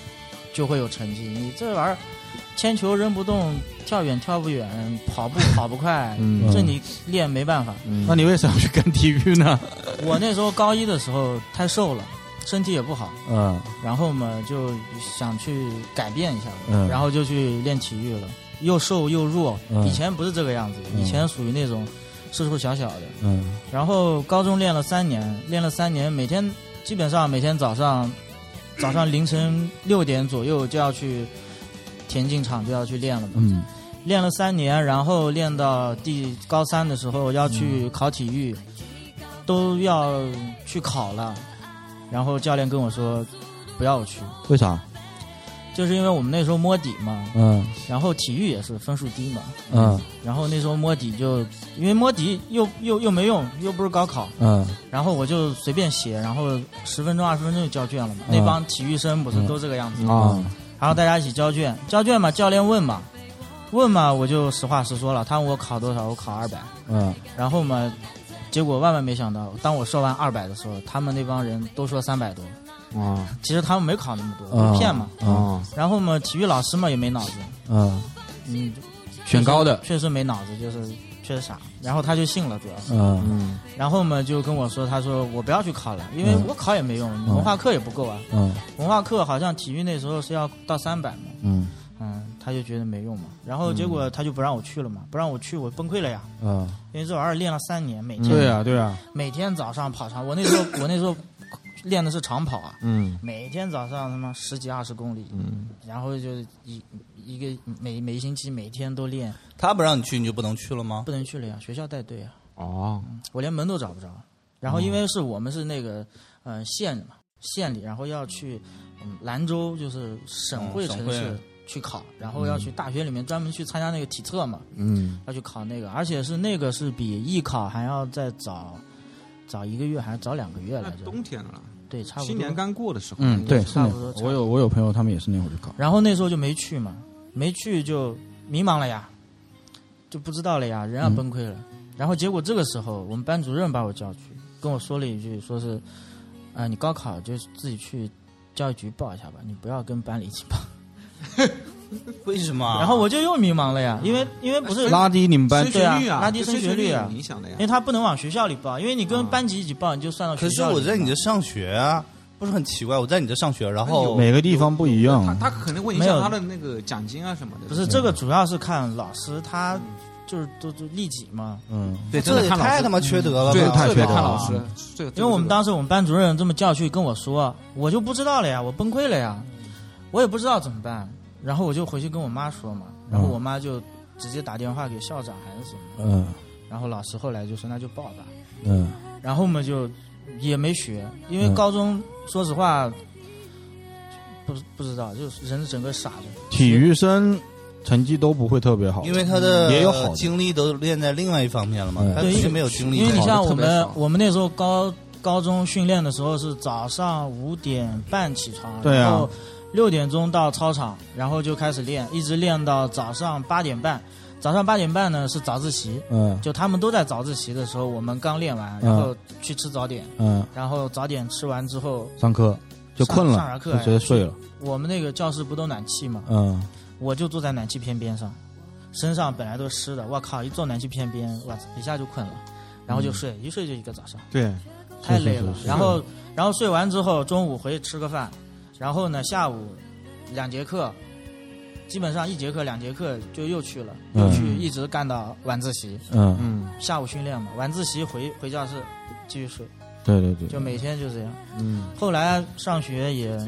就会有成绩。你这玩意儿，铅球扔不动，跳远跳不远，跑步跑不快，嗯。这你练没办法。嗯。那你为什么去干体育呢？我那时候高一的时候太瘦了，身体也不好，嗯。然后嘛就想去改变一下，嗯。然后就去练体育了，又瘦又弱。嗯。以前不是这个样子，嗯以前属于那种瘦瘦小小的。嗯然后高中练了三年，练了三年，每天基本上每天早上早上凌晨六点左右就要去田径场就要去练了嘛。嗯练了三年，然后练到第高三的时候要去考体育，都要去考了。然后教练跟我说不要去，为啥？就是因为我们那时候摸底嘛，嗯然后体育也是分数低嘛，嗯然后那时候摸底就因为摸底又又又没用，又不是高考，嗯然后我就随便写，然后十分钟二十分钟就交卷了嘛。嗯那帮体育生不是都这个样子吗？啊，然后大家一起交卷，交卷嘛，教练问嘛，问嘛，我就实话实说了，他问我考多少，我考二百。嗯然后嘛，结果万万没想到，当我说完二百的时候，他们那帮人都说三百多。啊。其实他们没考那么多，啊就骗嘛。啊，然后嘛，体育老师嘛也没脑子，嗯嗯，选高的。确实没脑子，就是确实傻。然后他就信了，主要是。嗯嗯。然后嘛，就跟我说，他说我不要去考了，因为嗯。我考也没用，文化课也不够啊。嗯。文化课好像体育那时候是要到三百嘛，嗯。嗯，他就觉得没用嘛。然后结果他就不让我去了嘛，不让我去，我崩溃了呀。嗯，因为这玩意儿练了三年，每天、对呀对呀，每天早上跑长，我那时候我那时候练的是长跑啊，嗯。每天早上他妈十几二十公里，嗯，然后就一一个每每星期每天都练，他不让你去，你就不能去了吗？不能去了呀，学校带队啊，哦，我连门都找不着。然后因为是我们是那个呃县嘛，县里，然后要去嗯兰州就是省会哦省会。城市去考，然后要去大学里面专门去参加那个体测嘛，嗯。要去考那个，而且是那个是比艺考还要再早早一个月还是早两个月来着？冬天了，对，差不多。新年刚过的时候，嗯对，是那差不多我有我有朋友他们也是那会儿就搞，然后那时候就没去嘛，没去就迷茫了呀，就不知道了呀，人要嗯崩溃了。然后结果这个时候，我们班主任把我叫去，跟我说了一句，说是，啊、你高考就自己去教育局报一下吧，你不要跟班里一起报。为什么？然后我就又迷茫了呀，因为因为不是，拉低你们班升对啊学率啊，拉低升学率啊有影响的呀因为。他不能往学校里报，因为你跟啊班级一起报，你就算到学可是我在你这上学啊，不是很奇怪？我在你这上学，然后每个地方不一样他他可能会影响他的那个奖金啊什么的。不是这个主要是看老师他就是都都利己嘛，嗯对，真的这也太他妈缺德了对，吧！特别太缺德了看老师，这个因为我们当时我们班主任这么叫去跟我说，我就不知道了呀，我崩溃了呀，我也不知道怎么办，然后我就回去跟我妈说嘛，然后我妈就直接打电话给校长还是什么，嗯。然后老师后来就说那就报吧，嗯。然后我们就也没学，因为嗯。高中说实话不不知道，就是人整个傻着，体育生成绩都不会特别好，因为他的也有好的。精力都练在另外一方面了嘛他必须没有精力因为你像我们我们那时候高高中训练的时候是早上五点半起床，对啊。然后六点钟到操场，然后就开始练，一直练到早上八点半。早上八点半呢是早自习，嗯。就他们都在早自习的时候，我们刚练完，嗯。然后去吃早点，嗯，然后早点吃完之后，上课就困了上了，完课就直接睡了，我们那个教室不都暖气嘛，嗯。我就坐在暖气片边上，身上本来都湿的，我靠，一坐暖气片边，我操，一下就困了，然后就睡，一睡就一个早上。对，太累了。是是。是。然后，然后睡完之后，中午回去吃个饭，然后呢，下午两节课，基本上一节课、两节课就又去了，嗯。又去一直干到晚自习。嗯，嗯下午训练嘛，晚自习回回教室继续睡，对对对，就每天就这样。嗯，后来上学也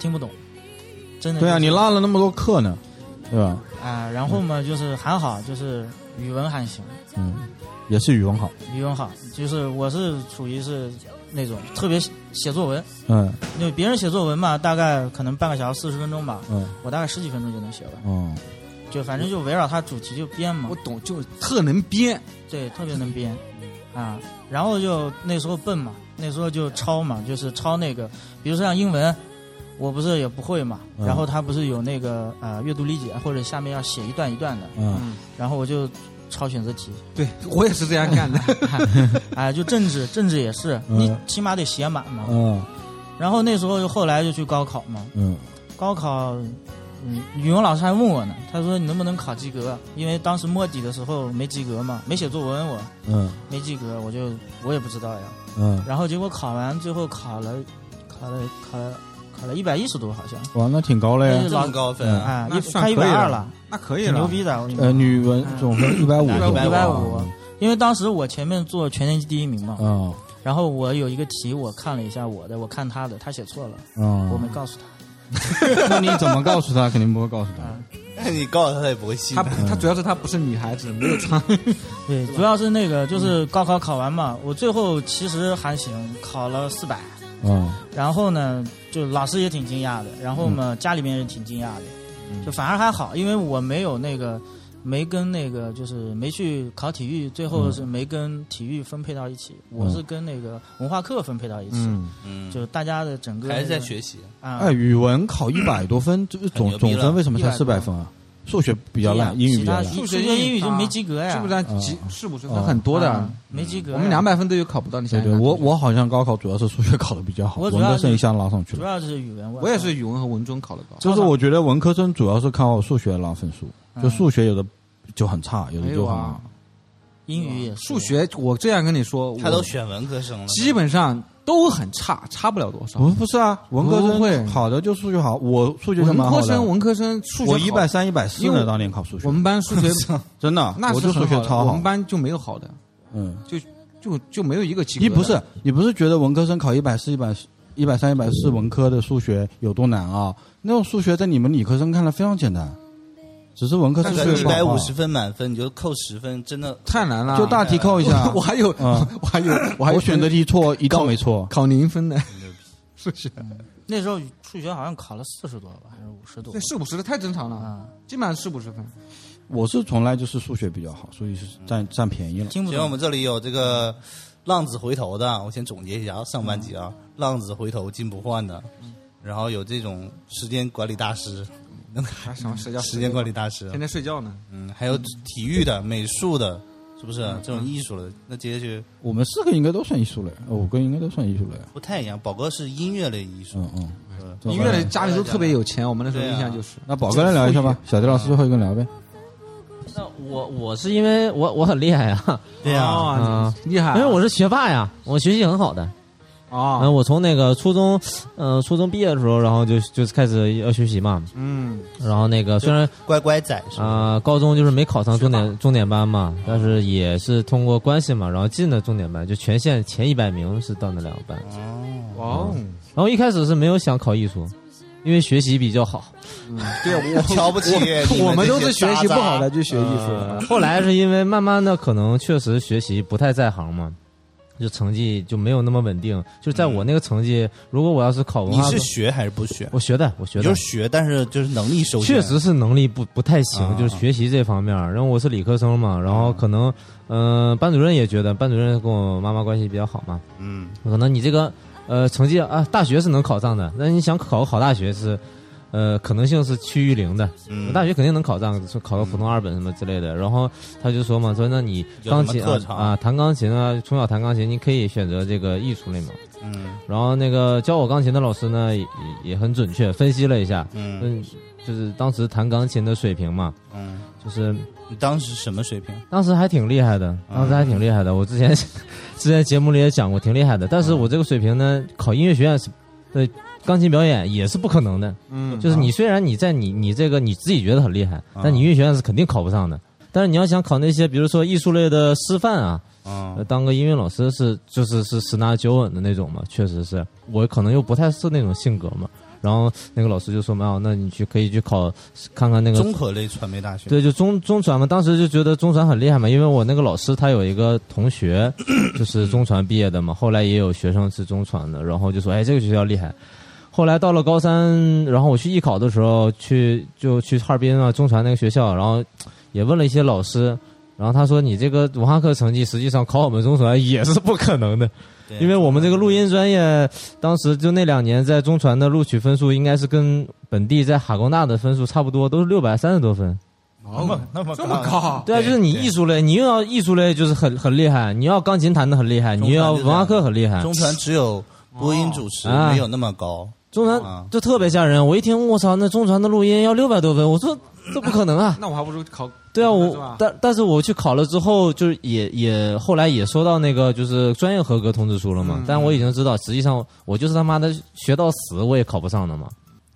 听不懂，真的、对啊，你落了那么多课呢，对吧？啊、然后嘛，就是还好，就是语文还行，嗯，也是语文好，语文好，就是我是属于是那种特别写作文。嗯。因为别人写作文嘛，大概可能半个小时四十分钟吧，嗯。我大概十几分钟就能写完，嗯，就反正就围绕它主题就编嘛。我，懂，就特能编，对，特别能编，啊，然后就那时候笨嘛，那时候就抄嘛，就是抄那个，比如说像英文，我不是也不会嘛，嗯。然后他不是有那个呃阅读理解或者下面要写一段一段的，嗯。然后我就抄选择题，对我也是这样干的。啊，就政治政治也是，嗯。你起码得写满嘛，嗯。然后那时候就后来就去高考嘛，嗯。高考，嗯，语文老师还问我呢，他说你能不能考及格？因为当时摸底的时候没及格嘛，没写作文我嗯。没及格，我就我也不知道呀。嗯，然后结果考完，最后考了，考了考了考了一百一十多，好像哇，那挺高了呀。这么高分嗯啊，他一百二了，那可以了，牛逼的。我跟你呃，说语文总分一百五，一百五因为当时我前面做全年级第一名嘛，嗯然后我有一个题我看了一下我的，我看他的，他写错了，嗯，我没告诉他。那你怎么告诉他？肯定不会告诉他。那你告诉他，他也不会信他。他主要是他不是女孩子，没有穿。对，主要是那个就是高考考完嘛，我最后其实还行，考了四百。嗯。然后呢，就老师也挺惊讶的，然后嘛，家里面也挺惊讶的，就反而还好，因为我没有那个没跟那个就是没去考体育，最后是没跟体育分配到一起，我是跟那个文化课分配到一起，嗯，嗯，就大家的整个还是在学习。啊。哎，，语文考一百多分，这个总总分为什么才100四百分啊？数学比较烂，英语比较烂。数学、英语就没及格呀，是不是？及是不是分很多的？没及格。我们两百分都有考不到，你想对对，我我好像高考主要是数学考的比较好，文科生一下拉上去了。主要是语文，我也是语文和文综考的高。就是我觉得文科生主要是靠数学拉分数，就数学有的就很差，有的就很。英语数学，我这样跟你说，他都选文科生了，基本上都很差，差不了多少。不不是啊，文科生会好的就数学好，我数学文科生文科生数学我一百三一百四呢，当年考数学。我们班数学 真的，那我就数学超好。我们班就没有好的，嗯，就就就没有一个及格。你不是你不是觉得文科生考一百四一百一百三一百四文科的数学有多难啊？那种数学在你们理科生看来非常简单。只是文科数学一百五十分满分，你就扣十分，真的太难了。就大题扣一下。我还有，我还有，我还有选择题错一道没错，考零分的数学。那时候数学好像考了四十多吧，还是五十多？那四五十的太正常了啊，基本上四五十分。我是从来就是数学比较好，所以是占占便宜了。行，我们这里有这个浪子回头的，我先总结一下上半集啊，浪子回头金不换的，然后有这种时间管理大师。还什么睡觉时间管理大师？天天睡觉呢。嗯，还有体育的、美术的，是不是这种艺术的？那接下去我们四个应该都算艺术类，五个应该都算艺术类。不太一样，宝哥是音乐类艺术。嗯嗯，音乐类家里都特别有钱，我们那时候印象就是。那宝哥来聊一下吧，小迪老师最后一个聊呗。那我我是因为我我很厉害呀，对呀，厉害，因为我是学霸呀，我学习很好的。啊，嗯，我从那个初中，呃，初中毕业的时候，然后就就开始要学习嘛，嗯，然后那个虽然乖乖仔啊，高中就是没考上重点重点班嘛，但是也是通过关系嘛，然后进了重点班，就全县前一百名是到那两个班。哦，然后一开始是没有想考艺术，因为学习比较好。嗯，对我瞧不起 我们都是学习不好的就学艺术。后来是因为慢慢的可能确实学习不太在行嘛。就成绩就没有那么稳定，就在我那个成绩，如果我要是考文化，你是学还是不学？我学的，我学的，就是学，但是就是能力收，确实是能力不不太行，就是学习这方面。然后我是理科生嘛，然后可能，嗯，班主任也觉得，班主任跟我妈妈关系比较好嘛，嗯，可能你这个，呃，成绩啊，大学是能考上的，那你想考个好大学是。呃，可能性是趋于零的。嗯，大学肯定能考上，考个普通二本什么之类的。然后他就说嘛，说那你钢琴啊啊，弹钢琴啊，从小弹钢琴，你可以选择这个艺术类嘛。嗯。然后那个教我钢琴的老师呢，也也很准确分析了一下。嗯。就是当时弹钢琴的水平嘛。嗯。就是你当时什么水平？当时还挺厉害的，当时还挺厉害的。我之前 之前节目里也讲过，挺厉害的。但是我这个水平呢，考音乐学院是，对。钢琴表演也是不可能的，嗯，就是你虽然你在你你这个你自己觉得很厉害，但你音乐学院是肯定考不上的。但是你要想考那些，比如说艺术类的师范啊，啊，当个音乐老师是就是是十拿九稳的那种嘛，确实是我可能又不太是那种性格嘛。然后那个老师就说嘛，那你去可以去考看看那个综合类传媒大学，对，就中中传嘛。当时就觉得中传很厉害嘛，因为我那个老师他有一个同学就是中传毕业的嘛，后来也有学生是中传的，然后就说哎这个学校厉害。后来到了高三，然后我去艺考的时候，去就去哈尔滨啊中传那个学校，然后也问了一些老师，然后他说你这个文化课成绩实际上考我们中传也是不可能的，因为我们这个录音专业当时就那两年在中传的录取分数应该是跟本地在哈工大的分数差不多，都是六百三十多分。那么那么这么高？对啊，就是你艺术类，你又要艺术类就是很很厉害，你要钢琴弹的很厉害，你又要文化课很厉害。中传只有播音主持没有那么高。中传就特别吓人，我一听我操，那中传的录音要六百多分，我说这不可能啊！那我还不如考对啊，我但但是我去考了之后，就是也也后来也收到那个就是专业合格通知书了嘛，但我已经知道，实际上我就是他妈的学到死我也考不上的嘛。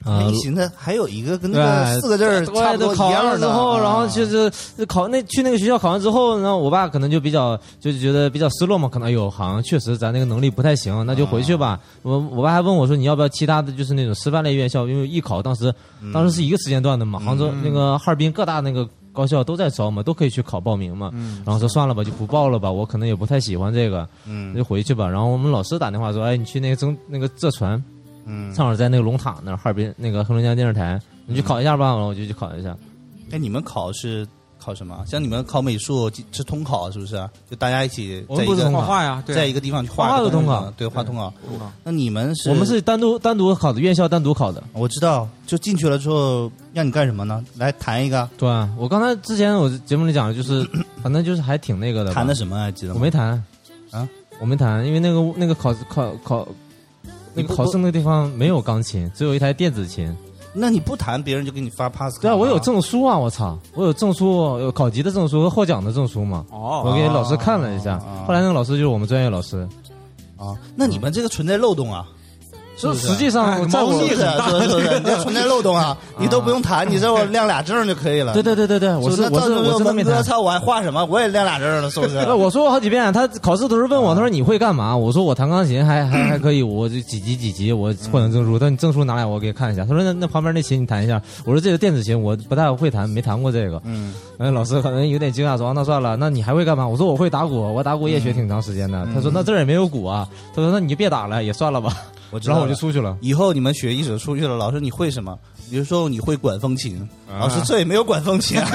还行的，还有一个跟那个四个字儿差不多一样的。之后，然后就是考那去那个学校考完之后，然后我爸可能就比较就觉得比较失落嘛，可能哎呦，好像确实咱那个能力不太行，那就回去吧。我我爸还问我说你要不要其他的就是那种师范类院校，因为艺考当时当时是一个时间段的嘛，杭州那个哈尔滨各大那个高校都在招嘛，都可以去考报名嘛。然后说算了吧，就不报了吧，我可能也不太喜欢这个，嗯就回去吧。然后我们老师打电话说，哎，你去那个中那个浙传。嗯，正好在那个龙塔那儿，哈尔滨那个黑龙江电视台，你去考一下吧，我就去考一下。哎，你们考是考什么？像你们考美术是通考是不是？就大家一起我在一个画画呀，对，在一个地方去画画个的通考对，画通考。那你们是？我们是单独单独考的，院校单独考的。我知道，就进去了之后让你干什么呢？来谈一个，对啊，我刚才之前我节目里讲的就是，反正就是还挺那个的吧。弹的什么啊记得吗？我没谈啊，我没谈，因为那个那个考考考那个考试那个地方没有钢琴，只有一台电子琴。那你不弹，别人就给你发 pass 卡。对啊，我有证书啊！我操，我有证书，有考级的证书和获奖的证书嘛。哦，我给老师看了一下哦，后来那个老师就是我们专业老师。啊。那你们这个存在漏洞啊！是实际上在我是不是？是不是？你这存在漏洞啊！你都不用弹，你这我亮俩证就可以了。对对对对对，我是我是我真的没弹。操，我还画什么？我也亮俩证了，是不是？我说过好几遍，他考试的时候问我，他说你会干嘛？我说我弹钢琴还还还可以，我就几级几级，我获奖证书。他说你证书拿来我给你看一下。他说那那旁边那琴你弹一下。我说这个电子琴我不太会弹，没弹过这个。嗯，哎，老师可能有点惊讶，说那算了，那你还会干嘛？我说我会打鼓，我打鼓也学挺长时间的。他说那这儿也没有鼓啊。他说那你就别打了，也算了吧。我知道然后我就出去了。以后你们学艺术出去了，老师你会什么？比如说你会管风琴，老师这也没有管风琴啊，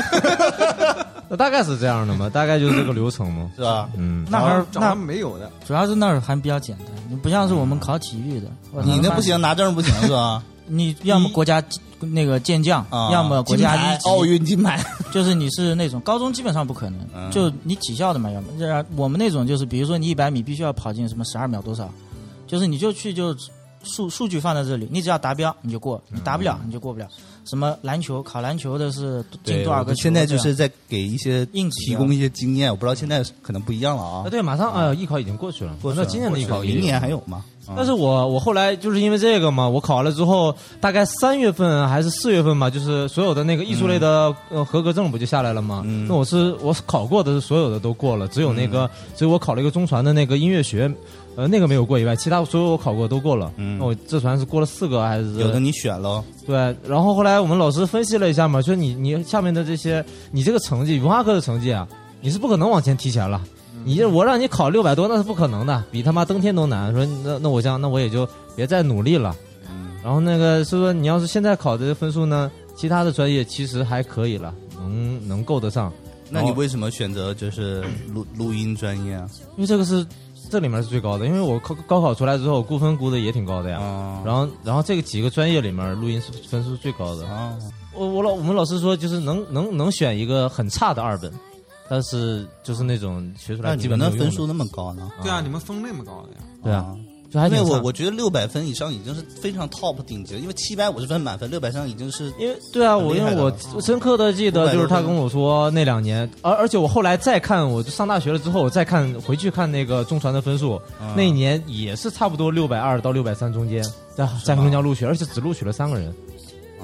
那大概是这样的嘛，大概就是这个流程嘛。是吧？嗯，那儿找那没有的，主要是那儿还比较简单，你不像是我们考体育的。我你那不行，拿证不行是吧？你要么国家那个健将，啊，要么国家金牌一级奥运金牌，就是你是那种高中基本上不可能，嗯就你体校的嘛，要么这样我们那种就是比如说你一百米必须要跑进什么十二秒多少，就是你就去就数数据放在这里，你只要达标你就过，你达不了你就过不了。什么篮球考篮球的是进多少个球？现在就是在给一些硬提供一些经验，我不知道现在可能不一样了啊啊。对，马上啊，艺考已经过去了，过去了今年的艺考明年还有吗？但是我我后来就是因为这个嘛，我考完了之后，大概三月份还是四月份吧，就是所有的那个艺术类的、呃合格证不就下来了吗？嗯那我是我考过的是所有的都过了，只有那个、只有我考了一个中传的那个音乐学，呃那个没有过以外，其他所有我考过都过了。嗯那我这船是过了四个还是有的你选了，对，然后后来我们老师分析了一下嘛，说你你下面的这些，你这个成绩，文化课的成绩啊，你是不可能往前提前了。你这我让你考六百多，那是不可能的，比他妈登天都难。说那那我这样，那我也就别再努力了。嗯然后那个是说，你要是现在考的分数呢，其他的专业其实还可以了，能能够得上。那你为什么选择就是录录音专业啊？因为这个是这里面是最高的，因为我高高考出来之后，估分估的也挺高的呀。啊然后然后这个几个专业里面，录音是分数最高的。啊，我我老我们老师说，就是能能能选一个很差的二本，但是就是那种学出来基那你们本没有用的的分数那么高呢？对啊，你们分那么高的呀？对啊，就还因为我我觉得六百分以上已经是非常 top 顶级了，因为七百五十分满分，六百上已经是因为对啊，我因为我深刻的记得就是他跟我说那两年，而而且我后来再看，我就上大学了之后，我再看回去看那个中传的分数，嗯那一年也是差不多六百二到六百三中间，在在黑龙江录取，而且只录取了三个人，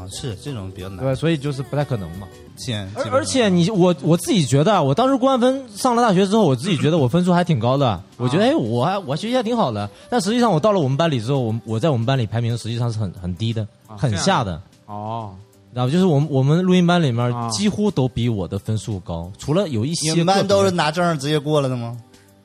啊是这种比较难。对，所以就是不太可能嘛。现而而且你我我自己觉得啊，我当时公安分上了大学之后，我自己觉得我分数还挺高的，我觉得哎，我还我学习还挺好的。但实际上我到了我们班里之后，我我在我们班里排名实际上是很很低的，很下的。哦，然后？就是我们我们录音班里面啊几乎都比我的分数高，除了有一些你们班都是拿证直接过了的吗？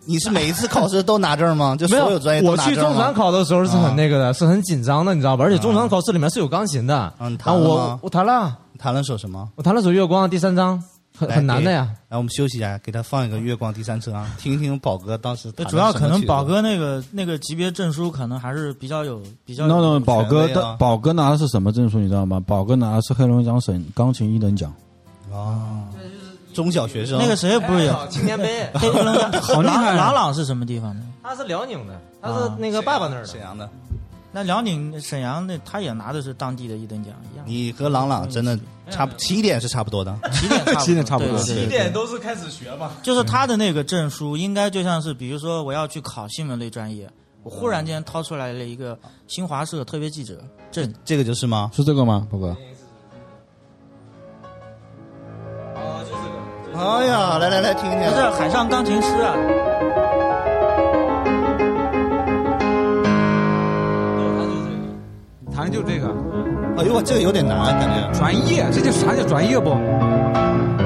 你是每一次考试都拿证吗？就所没有有专业都我拿证吗去中传考的时候是很那个的，是很紧张的，你知道吧？而且中传考试里面是有钢琴的，啊你然后我弹了吗？我弹了，弹了首什么？我弹了首《月光》第三章，很很难的呀。来，我们休息一下，给他放一个《月光第三章》啊，听一听宝哥当时弹的对主要可能什么曲子宝哥那个那个级别证书可能还是比较有比较 no 有 no，宝哥的宝哥拿的是什么证书？你知道吗？宝哥拿的是黑龙江省钢琴一等奖。啊，中小学生那个谁不是有青年杯，黑龙江好厉害啊郎朗是什么地方的？他是辽宁的，他是那个爸爸那儿的沈。阳的，那辽宁沈阳那他也拿的是当地的一等奖一样，你和朗朗真的差不起点是差不多的。起点差不多起点差不多对对对对都是开始学嘛。就是他的那个证书，应该就像是，比如说我要去考新闻类专业，我忽然间掏出来了一个新华社特别记者证，这个就是吗？是这个吗，宝哥？哎呀，来来来，听听不。是海上钢琴师啊，弹的就这个哎呦，我这个有点难，感觉。专业，这叫啥叫专业不？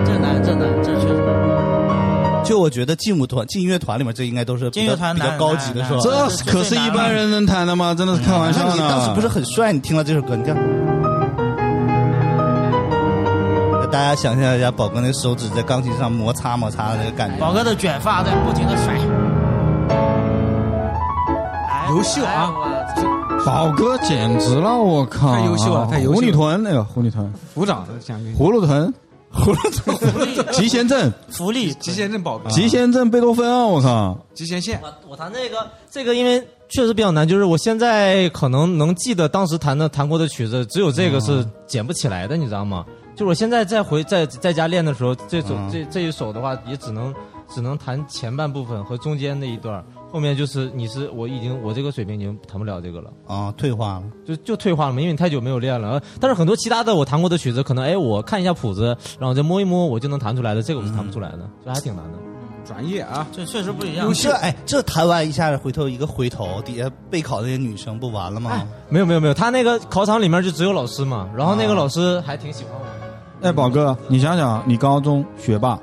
这难这难这确实难。就我觉得劲舞团、劲乐团里面，这应该都是比较劲乐团比较高级的，是吧？这可是一般人能弹的吗？真的是开玩笑呢。那你当时不是很帅？你听了这首歌，你看，大家想象一下，宝哥那手指在钢琴上摩擦摩擦的那个感觉。宝哥的卷发在不停的甩，哎优秀啊！宝哥简直了，我靠！太优秀了太优秀了。狐狸臀那个狐狸臀，鼓掌，葫芦屯，葫芦臀，极限症，福利。吉贤镇宝哥，吉贤镇贝多芬啊！我靠！吉贤县，我我弹这个这个，因为确实比较难，就是我现在可能能记得当时弹的弹过的曲子，只有这个是捡不起来的，你知道吗？就我现在再回在在家练的时候，这首、嗯这这一首的话，也只能只能弹前半部分和中间那一段，后面就是你是我已经我这个水平已经弹不了这个了。啊，退化了。就就退化了嘛，因为你太久没有练了。但是很多其他的我弹过的曲子，可能哎，我看一下谱子，然后再摸一摸，我就能弹出来的。这个我是弹不出来的，这还挺难的。专业啊！这确实不一样。这哎，这弹完一下，回头一个回头，底下备考那些女生不完了吗？没有没有没有，他那个考场里面就只有老师嘛，然后那个老师还挺喜欢我的。哎，宝哥，你想想，你高中学霸，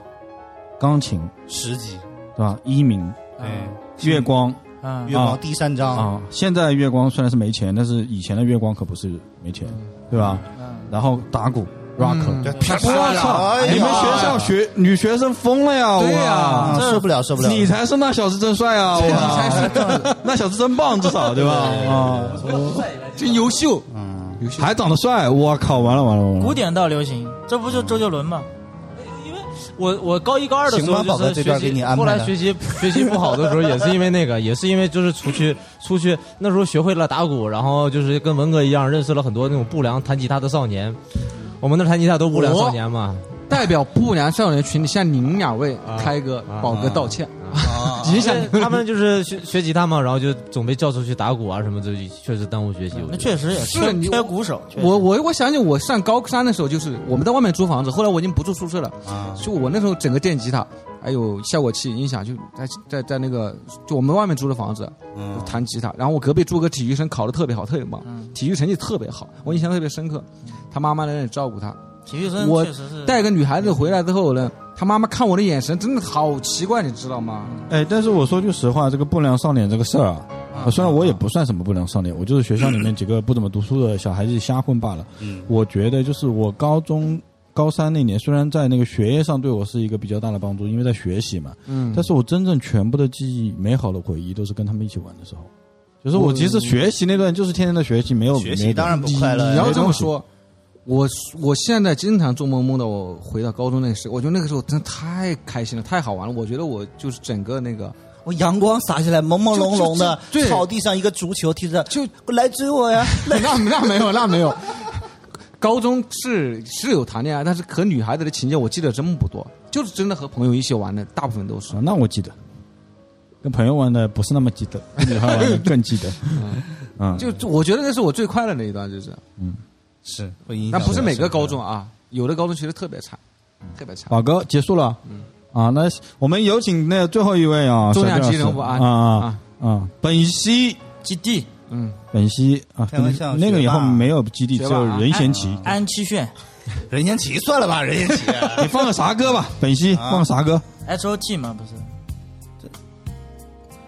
钢琴十级，对吧？一名、对，月光嗯月光第三章，啊，现在月光虽然是没钱，但是以前的月光可不是没钱，对吧？嗯，然后打鼓 rock，我操！你们学校学女学生疯了呀！对呀啊，受不了，受不了。你才是那小子真帅啊！你哇才是 那小子真棒，至少对吧？啊，真优秀，嗯。还长得帅，我靠！完了完了完了！古典到流行，这不就周杰伦吗？因为我我高一高二的时候就是学习后来学习学习不好的时候，也是因为那个，也是因为就是出去出去那时候学会了打鼓，然后就是跟文哥一样，认识了很多那种不良弹吉他的少年。我们那弹吉他都不良少年嘛，代表不良少年群体向您两位啊开哥、啊宝哥道歉，啊影响他们就是学学吉他嘛，然后就总被叫出去打鼓啊什么，这确实耽误学习。那确实也是缺你缺鼓手。我我我想起我上高三的时候，就是我们在外面租房子，后来我已经不住宿舍了，啊，就我那时候整个电吉他还有效果器、音响，就在在在那个就我们外面租的房子嗯，弹吉他，然后我隔壁住个体育生，考的特别好，特别棒，嗯。体育成绩特别好，我印象特别深刻。他妈妈在那里照顾他，体育生我确实是带个女孩子回来之后呢，她妈妈看我的眼神真的好奇怪，你知道吗？哎，但是我说句实话，这个不良少年这个事儿啊，啊虽然我也不算什么不良少年，我就是学校里面几个不怎么读书的小孩子瞎混罢了。嗯我觉得就是我高中高三那年，虽然在那个学业上对我是一个比较大的帮助，因为在学习嘛，嗯但是我真正全部的记忆、美好的回忆都是跟他们一起玩的时候。就是我其实学习那段就是天天的学习，没有学习当然不快乐呀。你要这么说，我我现在经常做梦梦到我回到高中那个时候，我觉得那个时候真的太开心了，太好玩了。我觉得我就是整个那个我阳光洒下来，朦朦胧胧的草地上一个足球踢着，就来追我呀！那那没有那没有。高中是是有谈恋爱，但是和女孩子的情节我记得真不多，就是真的和朋友一起玩的，大部分都是啊，。那我记得，跟朋友玩的不是那么记得，跟女孩玩的更记得。嗯，就就我觉得那是我最快乐的一段，就是。是会影响。但不是每个高中啊，有的高中其实特别差，特别差。宝哥结束了。啊，那我们有请那最后一位啊，重量级人物啊啊啊啊啊！本溪基地嗯，本溪啊，开玩笑那个以后没有基地，只有任贤齐。安七炫 任贤齐算了吧，任贤齐。你放个啥歌吧？本溪啊放个啥歌？H O T 嘛，不是？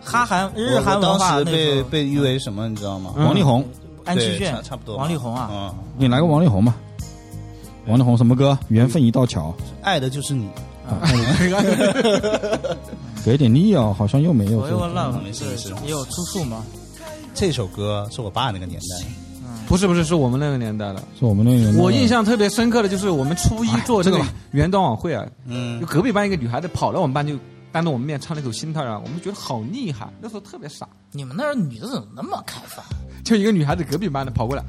哈韩日韩文当时化被被誉为什么，你知道吗？王力宏，对安七炫差差不多。王力宏啊，嗯，给你来个王力宏吧。王力宏什么歌？缘分一道桥，爱的就是你。给点力哦，好像又没有我这个。有浪没事没事也有出处吗？这首歌是我爸那个年代，不是不是，是我们那个年代的。是我们那个年代。我印象特别深刻的就是我们初一做这个元旦晚会啊，嗯就，隔壁班一个女孩子跑到我们班就当着我们面唱了一首《心太软》，我们觉得好厉害。那时候特别傻，你们那儿女的怎么那么开放？就一个女孩子隔壁班的跑过来，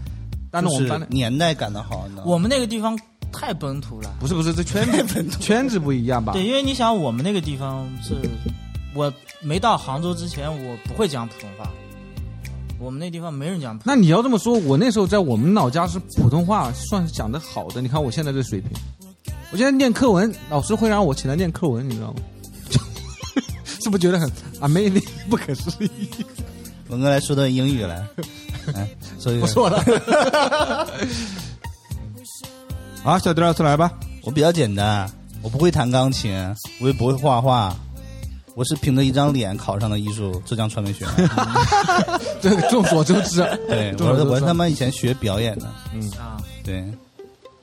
当着我们班的。年代感的好呢。我们那个地方太本土了。不是不是，这圈子 圈子不一样吧？对，因为你想，我们那个地方是，我没到杭州之前，我不会讲普通话。我们那地方没人讲普通那你要这么说，我那时候在我们老家是普通话算是讲的好的。你看我现在这水平，我现在念课文，老师会让我起来念课文，你知道吗？是不是觉得很 amazing 不可思议？文哥来说段英语来，来说一个。不错了，好，小迪老师来吧。我比较简单，我不会弹钢琴，我也不会画画，我是凭着一张脸考上的艺术浙江传媒学院。这个众所周知。对，我是我是他妈以前学表演的，啊。对，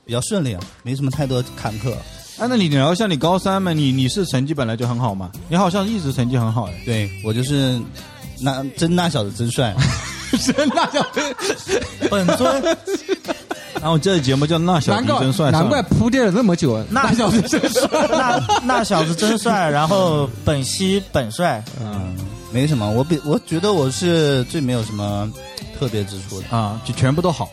比较顺利啊，没什么太多坎坷。哎，那你聊一下你高三嘛？你你是成绩本来就很好嘛？你好像一直成绩很好哎。对我就是那真那小子真帅，真那叫本尊 然后这个节目叫那小子真帅，难怪铺垫了那么久，那小子真 帅，那那小子真帅，然后本兮本帅，嗯，没什么。我比我觉得我是最没有什么特别之处的，啊，就全部都好，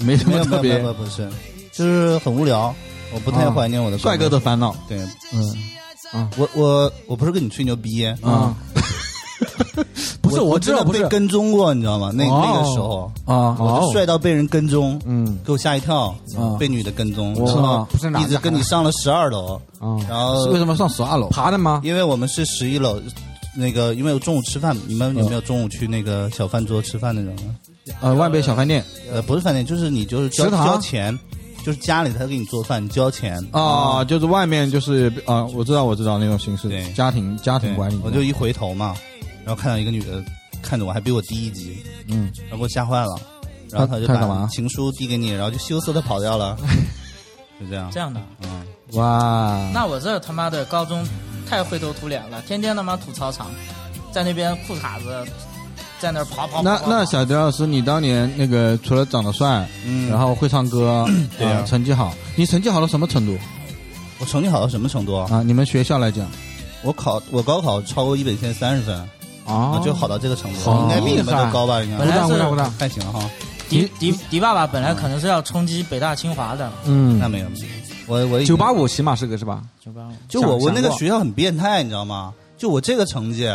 没什没有没有没么特别有不是，就是很无聊。我不太啊怀念我的帅哥的烦恼。对，嗯我我我不是跟你吹牛逼啊。不是，我我知道被跟踪过，你知道吗？那哦那个时候，啊我就帅到被人跟踪，嗯给我吓一跳啊，被女的跟踪，是吗不是哪一直跟你上了十二楼，啊，然后为什么上十二楼？爬的吗？因为我们是十一楼，那个因为我中午吃饭，你们有没有中午去那个小饭桌吃饭那种的？呃，外边小饭店呃，不是饭店，就是你就是交食堂交钱，就是家里他给你做饭，你交钱。啊，就是外面就是啊，我知道我知道那种形式对，家庭家庭管理。我就一回头嘛，然后看到一个女的看着我，还比我低一级，嗯，然后给我吓坏了，然后他就把情书递给你，然后就羞涩的跑掉了，就这样。这样的。嗯，哇，那我这他妈的高中太灰头土脸了，天天他妈吐操场，在那边裤衩子在那儿跑跑跑那那小迪老师，你当年那个除了长得帅，嗯然后会唱歌，对啊啊成绩好，你成绩好到什么程度我成绩好到什么程度啊？啊？你们学校来讲我考我高考超过一本线三十分，啊啊，就好到这个程度，好应该比你们都高吧？应该本来是鼓掌鼓掌还行哈。迪迪迪爸爸本来可能是要冲击北大清华的，嗯那没有，没有我我九八五起码是个是吧？九八五。就我我那个学校很变态，你知道吗？就我这个成绩，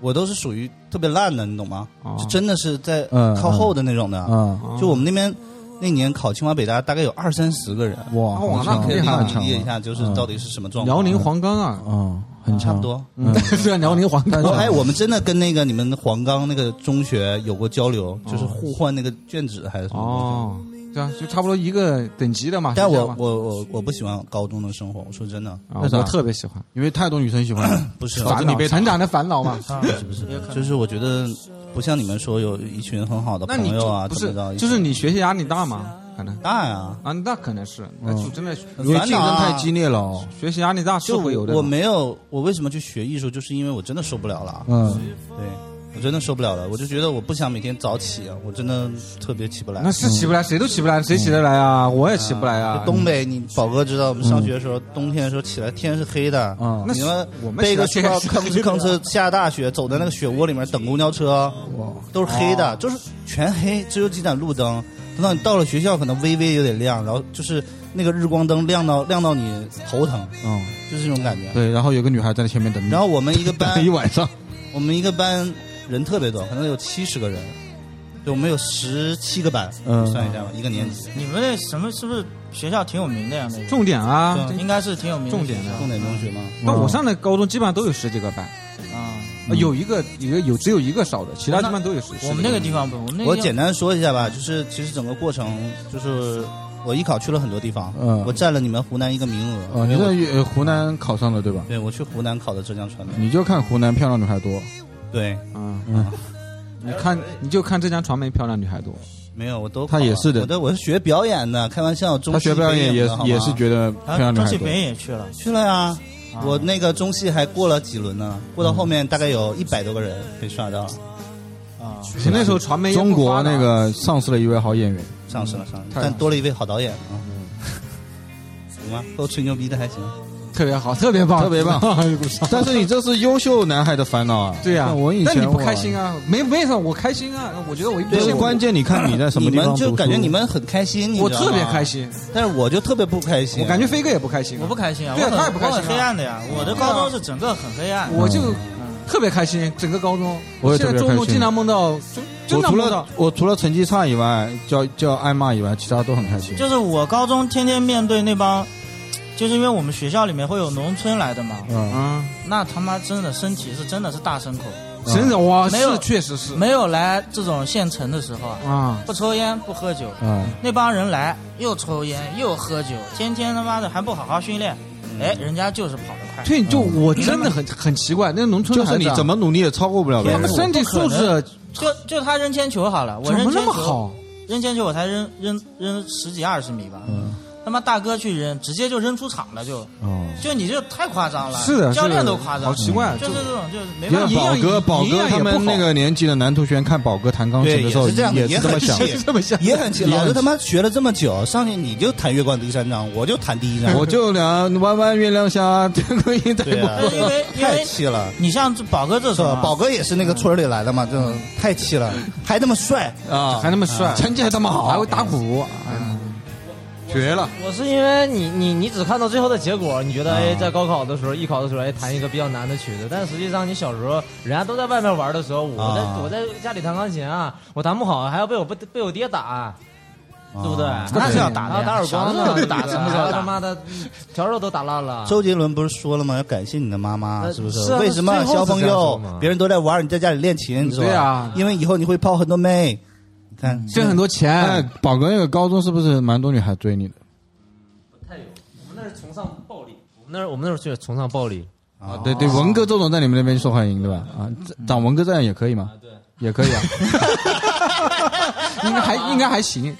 我都是属于特别烂的，你懂吗？哦就真的是在嗯靠后的那种的。啊，就我们那边那年考清华北大，大概有二三十个人。哇，哇那可以理解一下，就是到底是什么状况。辽宁黄冈啊，嗯，很差不。多。嗯，是辽宁黄冈我哎，我们真的跟那个你们黄冈那个中学有过交流，就是互换那个卷子还是什么东哦，这样就差不多一个等级的嘛。但我我我我不喜欢高中的生活，我说真的，啊为啥我特别喜欢因为太多女生喜欢，不是你被成长的烦恼嘛。啊，是不是？就是我觉得不像你们说有一群很好的那你朋友啊，不是就是你学习压力大吗？可能大呀，啊，那可能是，那就真的很因为竞烦恼啊争太激烈了哦。学习压力大是就会有的。我没有，我为什么去学艺术，就是因为我真的受不了了。嗯，对，我真的受不了了，我就觉得我不想每天早起啊，我真的特别起不来。那是起不来，谁都起不来，谁起得来啊？我也起不来啊就。东北，你宝哥知道，我们上学的时候，冬天的时候起来天是黑的，啊你们我们背个书包，吭哧吭哧下大雪，走在那个雪窝里面等公交车，都是黑的，就是全黑，只有几盏路灯。等到你到了学校，可能微微有点亮，然后就是那个日光灯亮到亮到你头疼，嗯，就是这种感觉。对，然后有个女孩在前面等你，然后我们一个班一晚上，我们一个班人特别多，可能有七十个人，对，我们有十七个班，嗯算一下吧，一个年级。你们那什么是不是学校挺有名的呀？那个重点啊，应该是挺有名的重点的重点中学吗，那我上的高中基本上都有十几个班，啊。啊有一个一个有只有一个少的，其他地方都有十。我们那个地方不，我们那个地方我简单说一下吧，就是其实整个过程就是我艺考去了很多地方，嗯我占了你们湖南一个名额。哦，你在呃湖南考上的对吧？对我去湖南考的浙江传媒，你就看湖南漂亮女孩多，对，嗯。嗯，你看你就看浙江传媒漂亮女孩多，没有我都他也是的。我的我是学表演的，开玩笑，中她戏学表演也也是觉得漂啊，亮女孩多。中戏北。影也去了，去了呀。啊。我那个中戏还过了几轮呢，过到后面大概有一百多个人被刷掉了，啊，其实那时候传媒中国那个丧失了一位好演员，丧失了丧失了，但多了一位好导演啊。行吧，都吹牛逼的还行。特别好，特别棒，特别棒 但是你这是优秀男孩的烦恼啊！对呀像我以，前但你不开心啊？没没什么，我开心啊！我觉得我一对，不羡慕关键你看你在什么你们地方你们就感觉你们很开心，你我特别开，心，但是我就特别不开心。我感觉飞哥也不开心啊，我不开心啊，对啊他也不开心啊我很黑暗的呀。我的高中是整个很黑暗，我就嗯特别开心，整个高中，我也现在特别开心做梦经常梦到，就经我除了常梦到，我除了成绩差以外，叫叫挨骂以外，其他都很开心。就是我高中天天面对那帮，就是因为我们学校里面会有农村来的嘛，嗯，啊，那他妈真的身体是真的是大牲口，真的哇，没有确实是。没有来这种县城的时候啊，啊，不抽烟不喝酒，嗯，那帮人来又抽烟又喝酒，天天他妈的还不好好训练，哎，人家就是跑得快。对，就我真的很很奇怪，那农村就是你怎么努力也超过不了别人。他们。身体素质就就他扔铅球好了，我扔铅球，么好？扔铅球我才扔扔扔十几二十米吧。嗯他妈大哥去扔，直接就扔出场了，就。哦，就你这太夸张了，是的，教练都夸张，好奇怪，就是这种就是没办法。宝哥，宝哥他们那个年纪的男同学看宝哥弹钢琴，的时候，也是这样的，也是这么想，很气这么想。也很气。也很老子他妈学了这么久，上去你就弹月光第三章，我就弹第一章，我就俩弯弯月亮下，这个音太对啊，对因为太气了。你像这宝哥这时候，？宝哥也是那个村里来的嘛，这种太气了，还那么帅，啊，还那么帅，成绩还这么好，还会打鼓，哎绝了。我是因为你你你只看到最后的结果，你觉得哎，在高考的时候、艺考的时候，哎，弹一个比较难的曲子，但实际上你小时候人家都在外面玩的时候，我在、啊我在家里弹钢琴啊，我弹不好还要被我被被我爹打，对不对？那是要打的打耳光呢，小时候打对什么时候打他妈的条肉都打烂了。周杰伦不是说了吗？要感谢你的妈妈，呃是不是啊为什么小朋友别人都在玩，你在家里练琴？对啊因为以后你会泡很多妹。挣很多哎钱，，宝哥那个高中是不是蛮多女孩追你的？不太有，我们那是崇尚暴力，我们那我们那儿是崇尚暴力。啊，对对，文哥周总在你们那边受欢迎对吧？啊，长文哥这样也可以吗？对，也可以啊。应该还应该还行。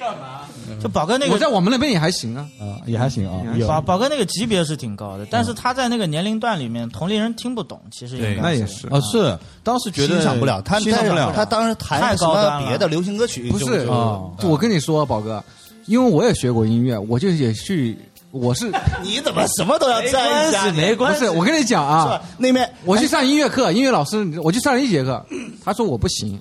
就宝哥那个我在我们那边也还行啊，啊，也还行啊。有宝宝哥那个级别是挺高的，但是他在那个年龄段里面，同龄人听不懂，其实应该那也是。啊，是当时觉得欣赏不了他，欣赏不了。他当时弹太什高了么别的流行歌曲，不是啊就我跟你说，宝哥，因为我也学过音乐，我就也去，我是 你怎么什么都要没沾一关系，下没关系。是？我跟你讲啊，？那边我去上音乐课，音乐老师，我去上了一节课，他说我不行，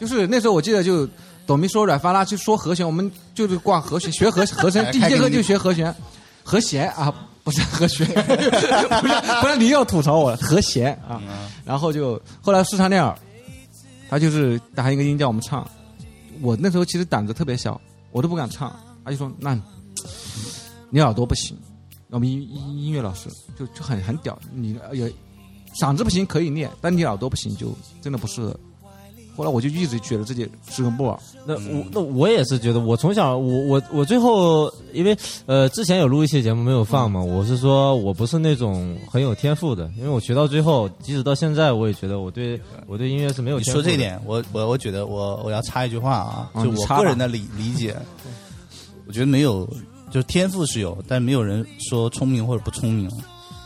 就是那时候我记得就哆咪嗦软发拉去说和弦，我们就是挂和弦，学和和声，第一节课就学和弦，和弦啊，不是和弦，不是不是你又吐槽我了，和弦啊，然后就后来试唱练耳，他就是打一个音叫我们唱，我那时候其实胆子特别小，我都不敢唱，他就说那你耳朵不行。我们音音音乐老师就就很很屌，你也嗓子不行可以练，但你耳朵不行就真的不适合。后来我就一直觉得自己是个木耳，那我那我也是觉得，我从小我我我最后因为呃之前有录一期节目没有放嘛，我是说我不是那种很有天赋的，因为我学到最后，即使到现在，我也觉得我对我对音乐是没有你天赋的。说这一点，我我我觉得我我要插一句话啊，就我个人的理理解，我觉得没有，就是天赋是有，但没有人说聪明或者不聪明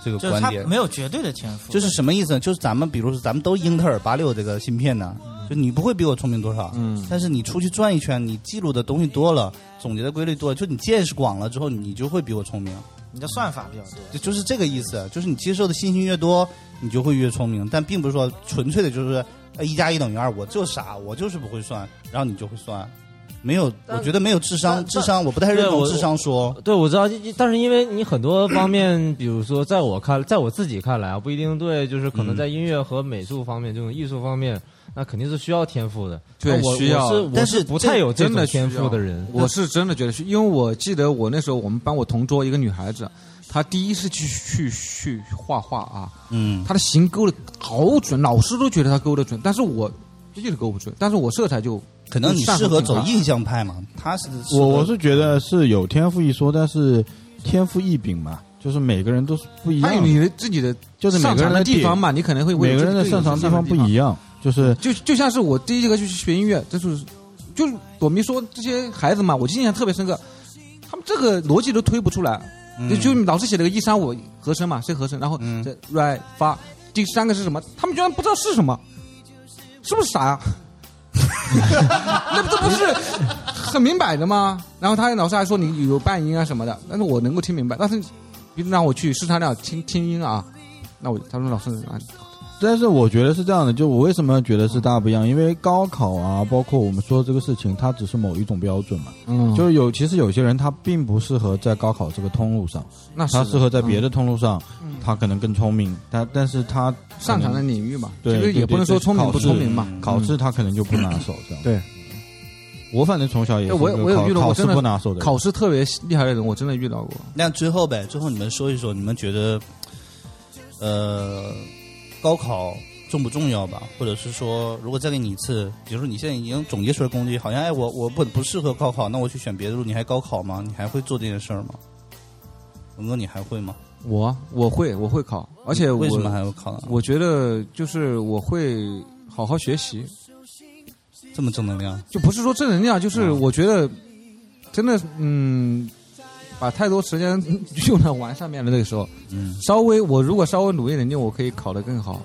这个就是他观点。没有绝对的天赋，就是什么意思呢？就是咱们比如说咱们都英特尔八六这个芯片呢，就你不会比我聪明多少，嗯，但是你出去转一圈，你记录的东西多了，总结的规律多了，就你见识广了之后，你就会比我聪明。你的算法比较多。就就是这个意思，就是你接受的信息越多，你就会越聪明，但并不是说纯粹的就是呃一加一等于二，我就傻，我就是不会算，然后你就会算，没有，我觉得没有智商，智商我不太认同智商说，对，我知道，但是因为你很多方面，比如说，在我看，在我自己看来啊，不一定对，就是可能嗯。在音乐和美术方面，这种艺术方面，那肯定是需要天赋的。对我需要。我是但是不太有真的天赋的人。我是真的觉得是，因为我记得我那时候我们班我同桌一个女孩子，她第一次去去去画画啊，嗯，她的形勾的好准，老师都觉得她勾的准，但是我就是勾不准，但是我色彩就可能你适合走印象派嘛，他是我我是觉得是有天赋一说，但是天赋异禀嘛，就是每个人都是不一样的，还有你的自己的就是每擅长个人的地方嘛，你可能会为每个人的擅长地方不一样。就是就就像是我第一节课去学音乐，就是就是朵咪说这些孩子嘛，我印象特别深刻，他们这个逻辑都推不出来，就就老师写了个一三五和声嘛，是和声，然后嗯这 right 发，第三个是什么？他们居然不知道是什么，是不是傻呀、那这不是很明摆的吗？然后他老师还说你有半音啊什么的，但是我能够听明白。但是你让我去试唱练听听音啊，那我他说老师啊，但是我觉得是这样的，就我为什么觉得是大不一样？因为高考啊，包括我们说这个事情，它只是某一种标准嘛。嗯，就是有，其实有些人他并不适合在高考这个通路上，那是他适合在别的通路上，嗯他可能更聪明，他但是他擅长的领域嘛，对其实也不能说聪明不聪明嘛。考试他可能就不拿手这样。对，我反正从小也我也我有遇到过考考试真的不拿手的。考试特别厉害的人，我真的遇到过。那最后呗，最后你们说一说，你们觉得，呃，高考重不重要吧？或者是说，如果再给你一次，比如说你现在已经总结出来攻击，好像哎，我我不不适合高考，那我去选别的路，你还高考吗？你还会做这件事儿吗？文哥，你还会吗？我我会我会考，而且我为什么还会考呢？我觉得就是我会好好学习，这么正能量，就不是说正能量，就是嗯我觉得真的嗯，把太多时间 用在玩上面了那个时候，嗯，稍微我如果稍微努力点劲，我可以考得更好。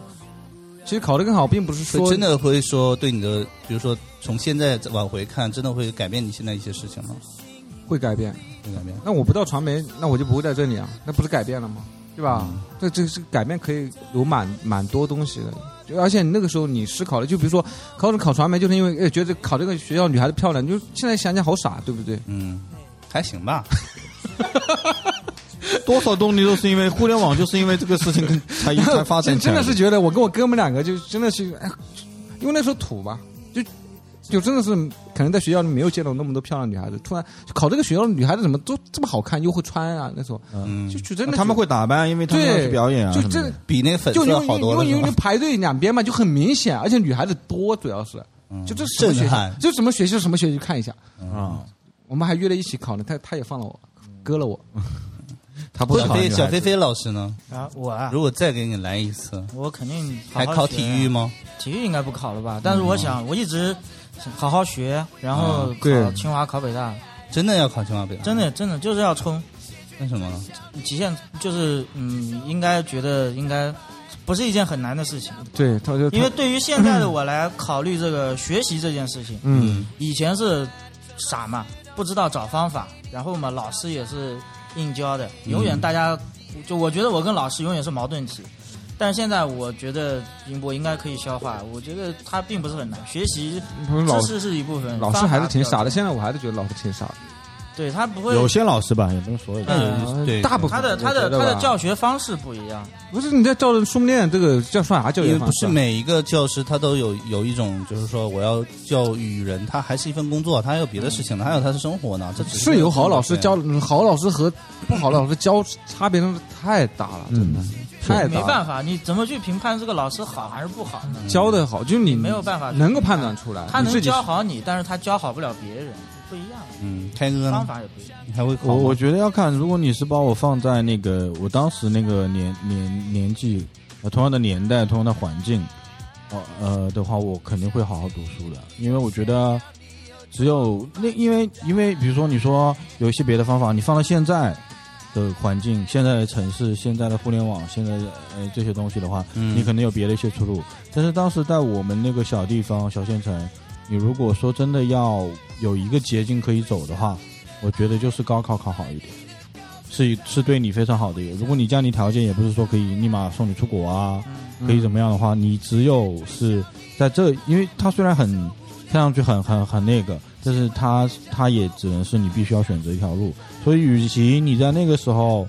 其实考得更好，并不是说真的会说对你的，比如说从现在往回看，真的会改变你现在一些事情吗？会改变。会改变。那我不到传媒，那我就不会在这里啊，那不是改变了吗？对吧？嗯这这这个改变可以有蛮蛮多东西的，就而且你那个时候你思考的，就比如说考考传媒，就是因为哎觉得考这个学校女孩子漂亮，就现在想想好傻，对不对？嗯，还行吧。多少动力都是因为互联网，就是因为这个事情跟才才发展真起来真的是觉得我跟我哥们两个就真的是，哎，因为那时候土吧，就就真的是可能在学校里没有见到那么多漂亮女孩子，突然考这个学校的女孩子怎么都这么好看，又会穿啊？那时候嗯，就就真的他们会打扮，因为他们要去表演啊就真的。比那个粉就因色好为因为排队两边嘛，就很明显，而且女孩子多，主要是嗯就这什么学校，就什么学校什么学校看一下。啊，我们还约了一起考呢，他他也放了我，割了我。他不小飞小飞飞老师呢？啊，我啊，如果再给你来一次，我肯定好还考体育吗？体育应该不考了吧？但是我想，我一直好好学，然后考清华、考北大，真的要考清华北大？真的真的就是要冲为什么呢？极限，就是嗯，应该觉得应该不是一件很难的事情，对，他就因为对于现在的我来考虑这个学习这件事情，嗯，以前是傻嘛，不知道找方法，然后嘛，老师也是硬教的，永远大家、就我觉得我跟老师永远是矛盾体。但是现在我觉得我应该可以消化，我觉得它并不是很难，学习知识是一部分，老师还是挺傻的，现在我还是觉得老师挺傻的。对他不会有些老师吧，也不是所有的。嗯对大部分他的他的他的教学方式不一样，不是你在照着书练这个叫算啥教育方式啊？是每一个教师他都有有一种，就是说我要教育人，他还是一份工作，他还有别的事情呢，还有他的生活呢。这只是有好老师教，好老师和不好的老师教差别真是太大了，真的太大。没办法，你怎么去评判这个老师好还是不好呢？教的好，就是你没有办法能够判断出来，他能教好你，但是他教好不了别人，不一样，嗯，开哥方？法也不一样。你还会考？我我觉得要看，如果你是把我放在那个我当时那个年年年纪，呃，同样的年代，同样的环境，哦呃的话，我肯定会好好读书的，因为我觉得只有那因为因为比如说你说有一些别的方法，你放到现在的环境、现在的城市、现在的互联网、现在呃这些东西的话，嗯你可能有别的一些出路。但是当时在我们那个小地方、小县城，你如果说真的要有一个捷径可以走的话，我觉得就是高考考好一点，是是对你非常好的一个。如果你家里条件也不是说可以立马送你出国啊，可以怎么样的话，你只有是在这，因为它虽然很看上去很很很那个，但是它它也只能是你必须要选择一条路。所以，与其你在那个时候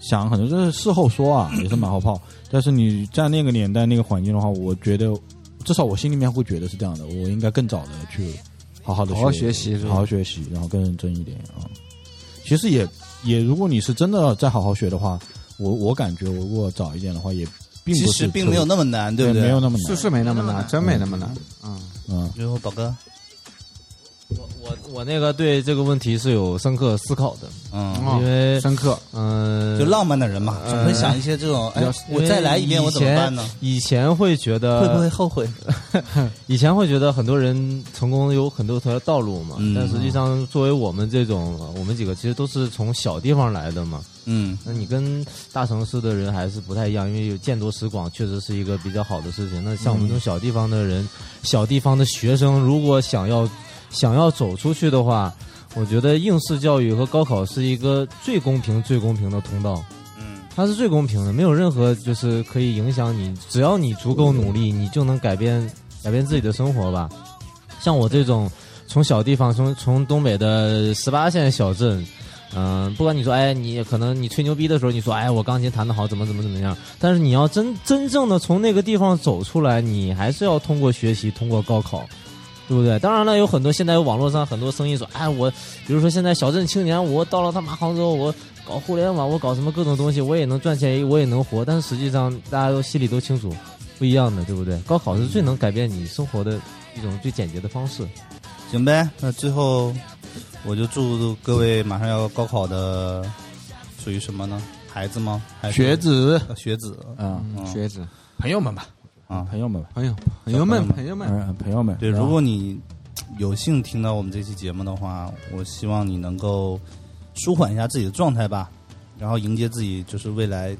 想，很多就是事后说啊，也是马后炮。但是你在那个年代、那个环境的话，我觉得至少我心里面会觉得是这样的，我应该更早的去好好的好好学习好好学习，然后更认真一点啊。其实也也，如果你是真的再好好学的话，我我感觉我如果早一点的话，也并其不是实并没有那么难，对不对？没有那么难，是是没那么难，真没那么难。嗯，嗯。然后宝哥，我我我那个对这个问题是有深刻思考的，嗯，哦因为深刻。嗯，就浪漫的人嘛，呃总会想一些这种，哎比较，我再来一遍我怎么办呢？以前会觉得会不会后悔？以前会觉得很多人成功有很多条道路嘛，嗯但实际上作为我们这种，呃我们几个其实都是从小地方来的嘛。嗯那你跟大城市的人还是不太一样，因为有见多识广，确实是一个比较好的事情。那像我们这种小地方的人，小地方的学生，如果想要想要走出去的话，我觉得应试教育和高考是一个最公平、最公平的通道。嗯它是最公平的，没有任何就是可以影响你，只要你足够努力，你就能改变改变自己的生活吧。像我这种从小地方，从从东北的十八线小镇，嗯、不管你说，哎，你可能你吹牛逼的时候，你说，哎，我钢琴弹得好，怎么怎么怎么样，但是你要真真正的从那个地方走出来，你还是要通过学习，通过高考。对不对？当然了，有很多现在有网络上很多声音说，哎，我比如说现在小镇青年，我到了他妈杭州，我搞互联网，我搞什么各种东西，我也能赚钱，我也能活。但是实际上，大家都心里都清楚，不一样的，对不对？高考是最能改变你生活的一种最简洁的方式。行呗，那最后我就祝各位马上要高考的，属于什么呢？孩子吗？还是学子，呃学子嗯，嗯学子、朋友们吧，啊。朋友们吧，朋友、朋友们、朋朋友们，嗯，朋友们，对，如果你有幸听到我们这期节目的话，我希望你能够舒缓一下自己的状态吧，然后迎接自己就是未来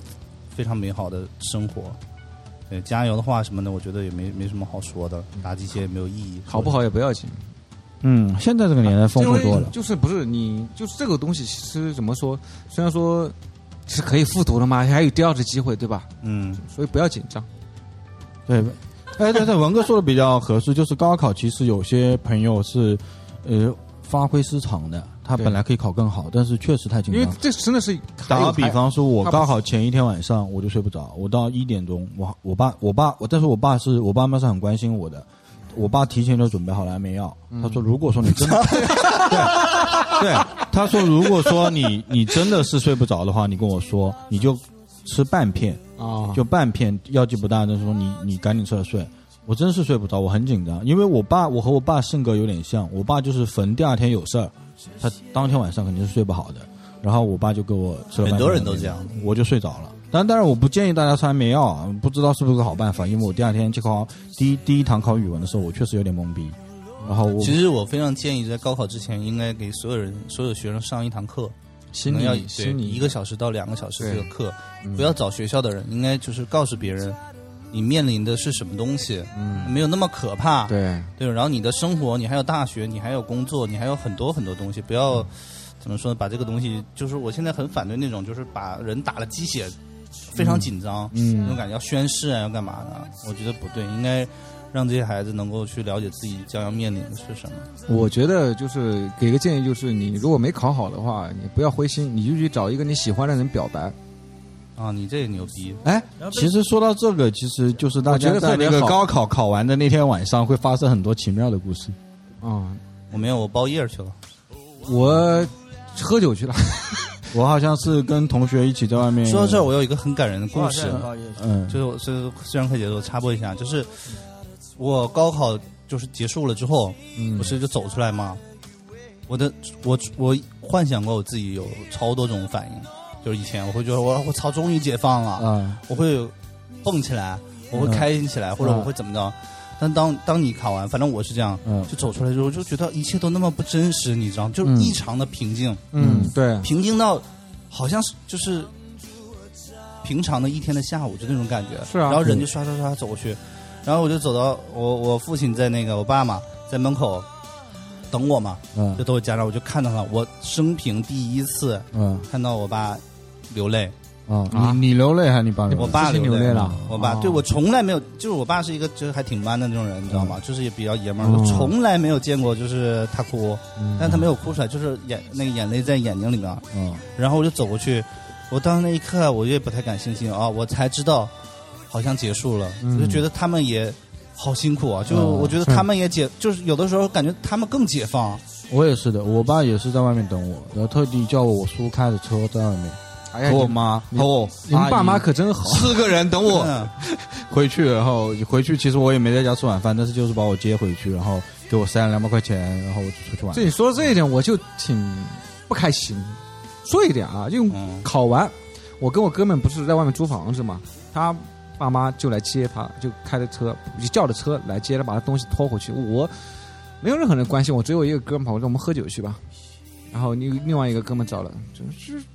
非常美好的生活。对，加油的话什么的，我觉得也没没什么好说的，打这些也没有意义。好不好也不要紧，嗯，现在这个年代丰富多了。就是不是你就是这个东西，其实怎么说？虽然说是可以复读的嘛，还有第二次机会，对吧？嗯，所以不要紧张。对，哎，对对，文哥说的比较合适，就是高考其实有些朋友是呃发挥失常的，他本来可以考更好，但是确实太紧张。因为这真的是打个比方说，我他高考前一天晚上我就睡不着，我到一点钟，我我爸我爸我，但是我爸是我爸妈是很关心我的，我爸提前就准备好了安眠药，他说如果说你真的，对对，他说如果说你你真的是睡不着的话，你跟我说，你就吃半片，啊，就半片，药剂不大，就是说你你赶紧吃了睡。我真是睡不着，我很紧张，因为我爸我和我爸性格有点像，我爸就是逢第二天有事儿，他当天晚上肯定是睡不好的。然后我爸就给我吃了很多人都这样，我就睡着了。但但是我不建议大家吃安眠药啊，不知道是不是个好办法，因为我第二天去考第一第一堂考语文的时候，我确实有点懵逼。然后我其实我非常建议在高考之前，应该给所有人、所有学生上一堂课，心可能要心理一个小时到两个小时这个课，嗯。不要找学校的人，应该就是告诉别人，你面临的是什么东西，嗯，没有那么可怕，对，对，然后你的生活，你还有大学，你还有工作，你还有很多很多东西，不要、怎么说呢？把这个东西，就是我现在很反对那种，就是把人打了鸡血，非常紧张，嗯。那种感觉要宣誓啊，要干嘛的？我觉得不对，应该让这些孩子能够去了解自己将要面临的是什么。我觉得就是给个建议，就是你如果没考好的话，你不要灰心，你就去找一个你喜欢的人表白。啊，你这个牛逼！哎，其实说到这个，其实就是大家在那个高考考完的那天晚上会发生很多奇妙的故事。啊、我没有，我包夜去了。我喝酒去了。我好像是跟同学一起在外面。说到这儿，我有一个很感人的故事，嗯，就是我是虽然快节奏，插播一下，就是我高考就是结束了之后，嗯。不是就走出来吗？我的我我幻想过我自己有超多种反应，就是以前我会觉得我我操，终于解放了，嗯，我会蹦起来，我会开心起来，或者我会怎么着。但当当你考完，反正我是这样，嗯。就走出来之后，就觉得一切都那么不真实，你知道？就异常的平静，嗯，对，平静到好像是就是平常的一天的下午，就那种感觉。是啊。然后人就刷刷刷走过去，然后我就走到我我父亲在那个我爸嘛在门口等我嘛，嗯就都有家长，我就看到了我生平第一次嗯看到我爸流泪，啊，啊你你流泪还是你爸流泪？我爸流泪了我爸、哦对我从来没有，就是我爸是一个就是还挺 man 的那种人，你知道吗？就是也比较爷们儿，从来没有见过就是他哭，嗯但他没有哭出来，就是眼那个眼泪在眼睛里面。嗯然后我就走过去，我当时那一刻我也不太敢相信啊，我才知道好像结束了，就觉得他们也好辛苦啊，就嗯我觉得他们也解，就是有的时候感觉他们更解放。我也是的，我爸也是在外面等我，然后特地叫我叔开着车在外面，哎呀，和我妈和我你们爸妈可真好。四个人等我嗯 回去，然后回去其实我也没在家吃晚饭，但是就是把我接回去，然后给我塞了两百块钱，然后我就出去玩。这你说这一点，我就挺不开心。说一点啊，就嗯考完，我跟我哥们不是在外面租房子嘛，他爸妈就来接他，就开着车，就叫着车来接他，把他东西拖回去。我没有任何人关心我，只有一个哥们跑过来，我们喝酒去吧。然后另另外一个哥们找了，就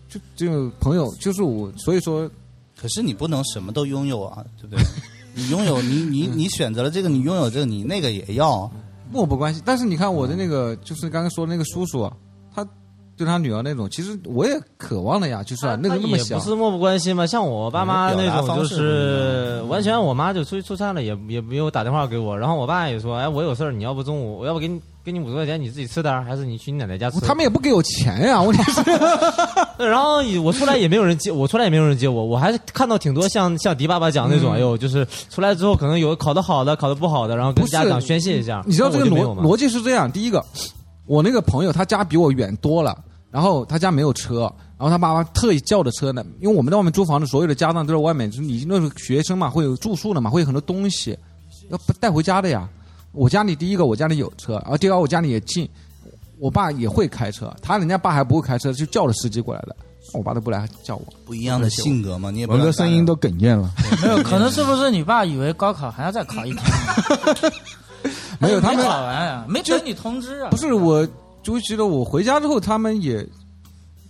就就就朋友，就是我，所以说可是你不能什么都拥有啊，对不对？你拥有你你你选择了这个，你拥有这个，你那个也要。漠不关心。但是你看我的那个，就是刚刚说的那个叔叔，他对他女儿那种，其实我也渴望的呀，就是啊，那个那么小也不，是漠不关心嘛。像我爸妈那种，就是完全我妈就出去出差了，也也没有打电话给我。然后我爸也说，哎，我有事儿，你要不中午，我要不给你给你五十块钱，你自己吃点儿，还是你去你奶奶家吃？他们也不给我钱呀，问题是。然后我出来也没有人接，我出来也没有人接我，我还是看到挺多像像迪爸爸讲那种，嗯哎呦，就是出来之后可能有考得好的，考得不好的，然后跟家长宣泄一下。你知道这个逻逻辑是这样：第一个，我那个朋友他家比我远多了，然后他家没有车，然后他爸妈特意叫的车呢，因为我们在外面租房子，所有的家当都在外面，就是你那时候学生嘛，会有住宿的嘛，会有很多东西要不带回家的呀。我家里第一个，我家里有车，然后第二个我家里也近，我爸也会开车，他人家爸还不会开车，就叫了司机过来的，我爸都不来叫我。不一样的性格嘛，你也不文哥声音都哽咽了。没有，可能是不是你爸以为高考还要再考一天？没有他们没考完啊，没等你通知啊。不是，我就觉得我回家之后，他们也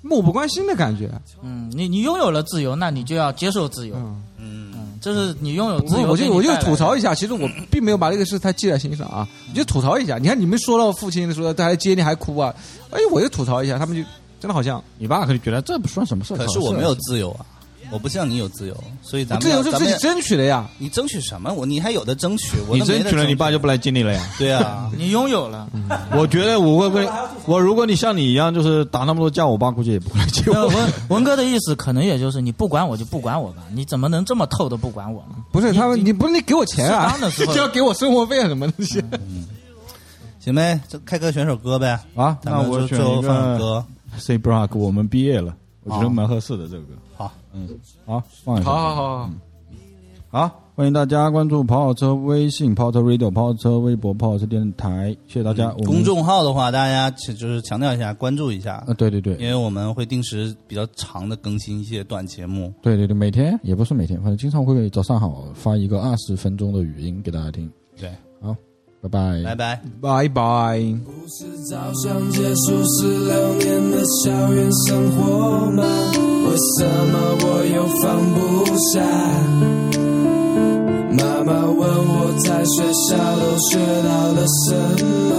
漠不关心的感觉。嗯，你你拥有了自由，那你就要接受自由。嗯，嗯，这是你拥有自由。我我就我就吐槽一下，其实我并没有把这个事太记在心上啊，我就吐槽一下。你看你们说到父亲的时候，他还接你还哭啊，哎，我就吐槽一下，他们就真的好像你爸可能觉得这不算什么事，可是我没有自由啊，我不像你有自由，所以咱们自由是自己争取的呀。你争取什么？我你还有的争取，我你争取了，你爸就不来接你了呀。对啊，你拥有了。我觉得我会不会，我如果你像你一样，就是打那么多架，我爸估计也不会来接我。文文哥的意思可能也就是你不管我就不管我吧，你怎么能这么透的不管我呢？不是他们，你不是你给我钱啊适当的时，候 就要给我生活费啊什么东西。行呗，这开歌选首歌呗。啊，那我选一首歌。C Block，我们毕业了，我觉得蛮合适的这个歌。好，嗯，好，放一下。好好好好，好，欢迎大家关注跑跑车微信、跑车 Radio、跑跑车微博、跑跑车电台，谢谢大家。公众号的话，大家其就是强调一下，关注一下啊，，对对对，因为我们会定时比较长的更新一些短节目。对对对，每天也不是每天，反正经常会早上好发一个二十分钟的语音给大家听。对，好，拜拜，拜拜。拜拜。故事早上结束十六年的校园生活吗？为什么我又放不下？妈妈问我在学校都学到了什么，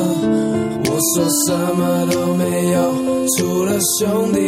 我说什么都没有，除了兄弟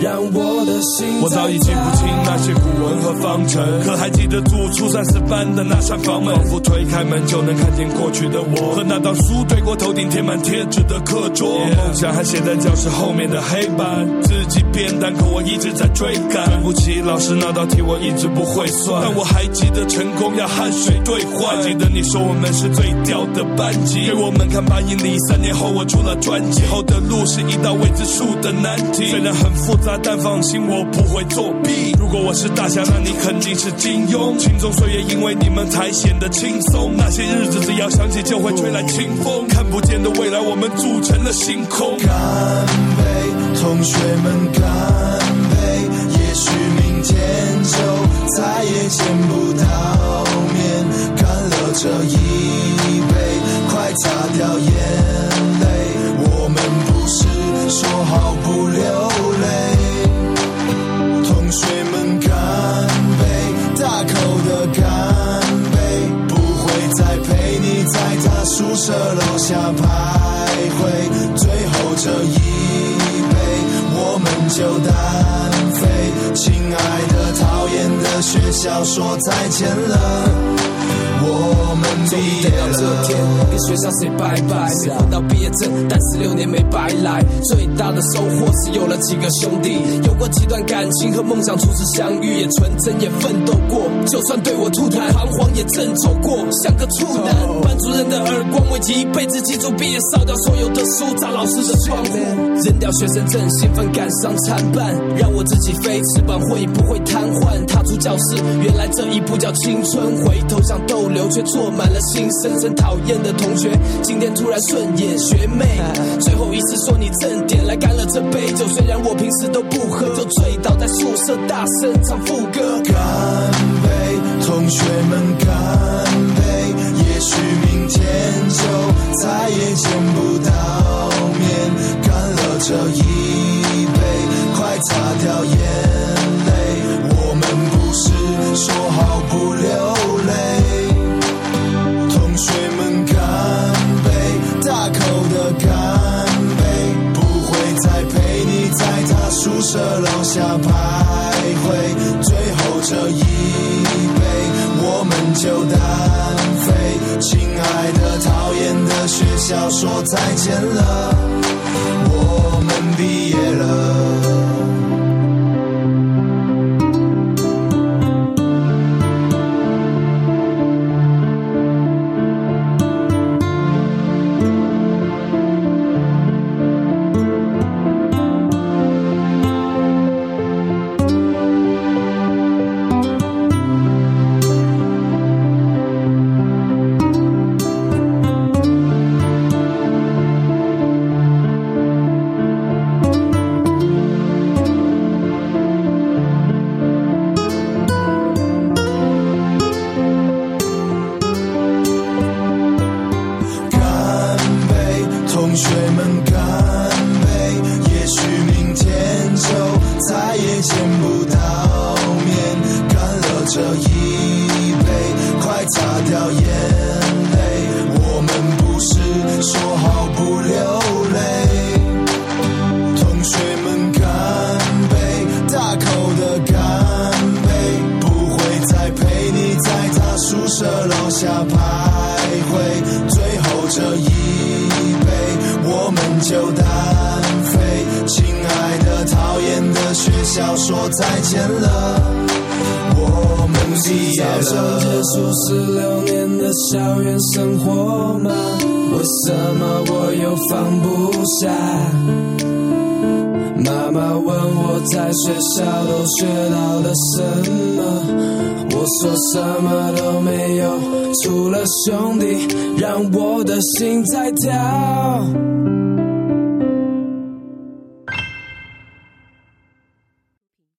让我的心我早已记不清那些古文和方程，可还记得住初三四班的那扇房门，仿佛推开门就能看见过去的我，和那道书对过头顶贴满贴纸的课桌。梦想还写在教室后面的黑板，自己变淡，可我一直在追赶。对不起，老师那道题我一直不会算，但我还记得成功要汗水兑换。记得你说我们是最屌的班级，给我们看八英里，三年后我出了专辑，后的路是一道未知数的难题，虽然很复杂，但放心我不会作弊。如果我是大侠，那你肯定是金庸。轻松岁月因为你们才显得轻松，那些日子只要想起就会吹来清风，看不见的未来我们组成了星空。干杯，同学们干杯！也许明天就再也见不到面，干了这一杯，快擦掉眼。说好不流泪，同学们干杯，大口的干杯，不会再陪你在他宿舍楼下徘徊，最后这一杯我们就单飞。亲爱的，讨厌的学校说再见了。我们毕业到这天，跟学校 say 拜拜，没混到毕业证，但十六年没白来。最大的收获是有了几个兄弟，有过几段感情和梦想初次相遇，也纯真也奋斗过。就算对我吐痰，彷徨也正走过，像个处男。班主任的耳光，为记一辈子记住毕业，烧掉所有的书，砸老师的窗户，扔掉学生证，兴奋感伤参半，让我自己飞，翅膀会不会瘫痪？踏出教室，原来这一步叫青春。回头像逗留，却坐满了心深深讨厌的同学。今天突然顺眼，学妹，最后一次说你正点，来干了这杯酒。虽然我平时都不喝，就醉倒在宿舍，大声唱副歌。干杯，同学们干杯！也许明天就再也见不到面，干了这一杯，快擦掉眼泪。我们不是说好不就单飞。亲爱的，讨厌的学校说再见了，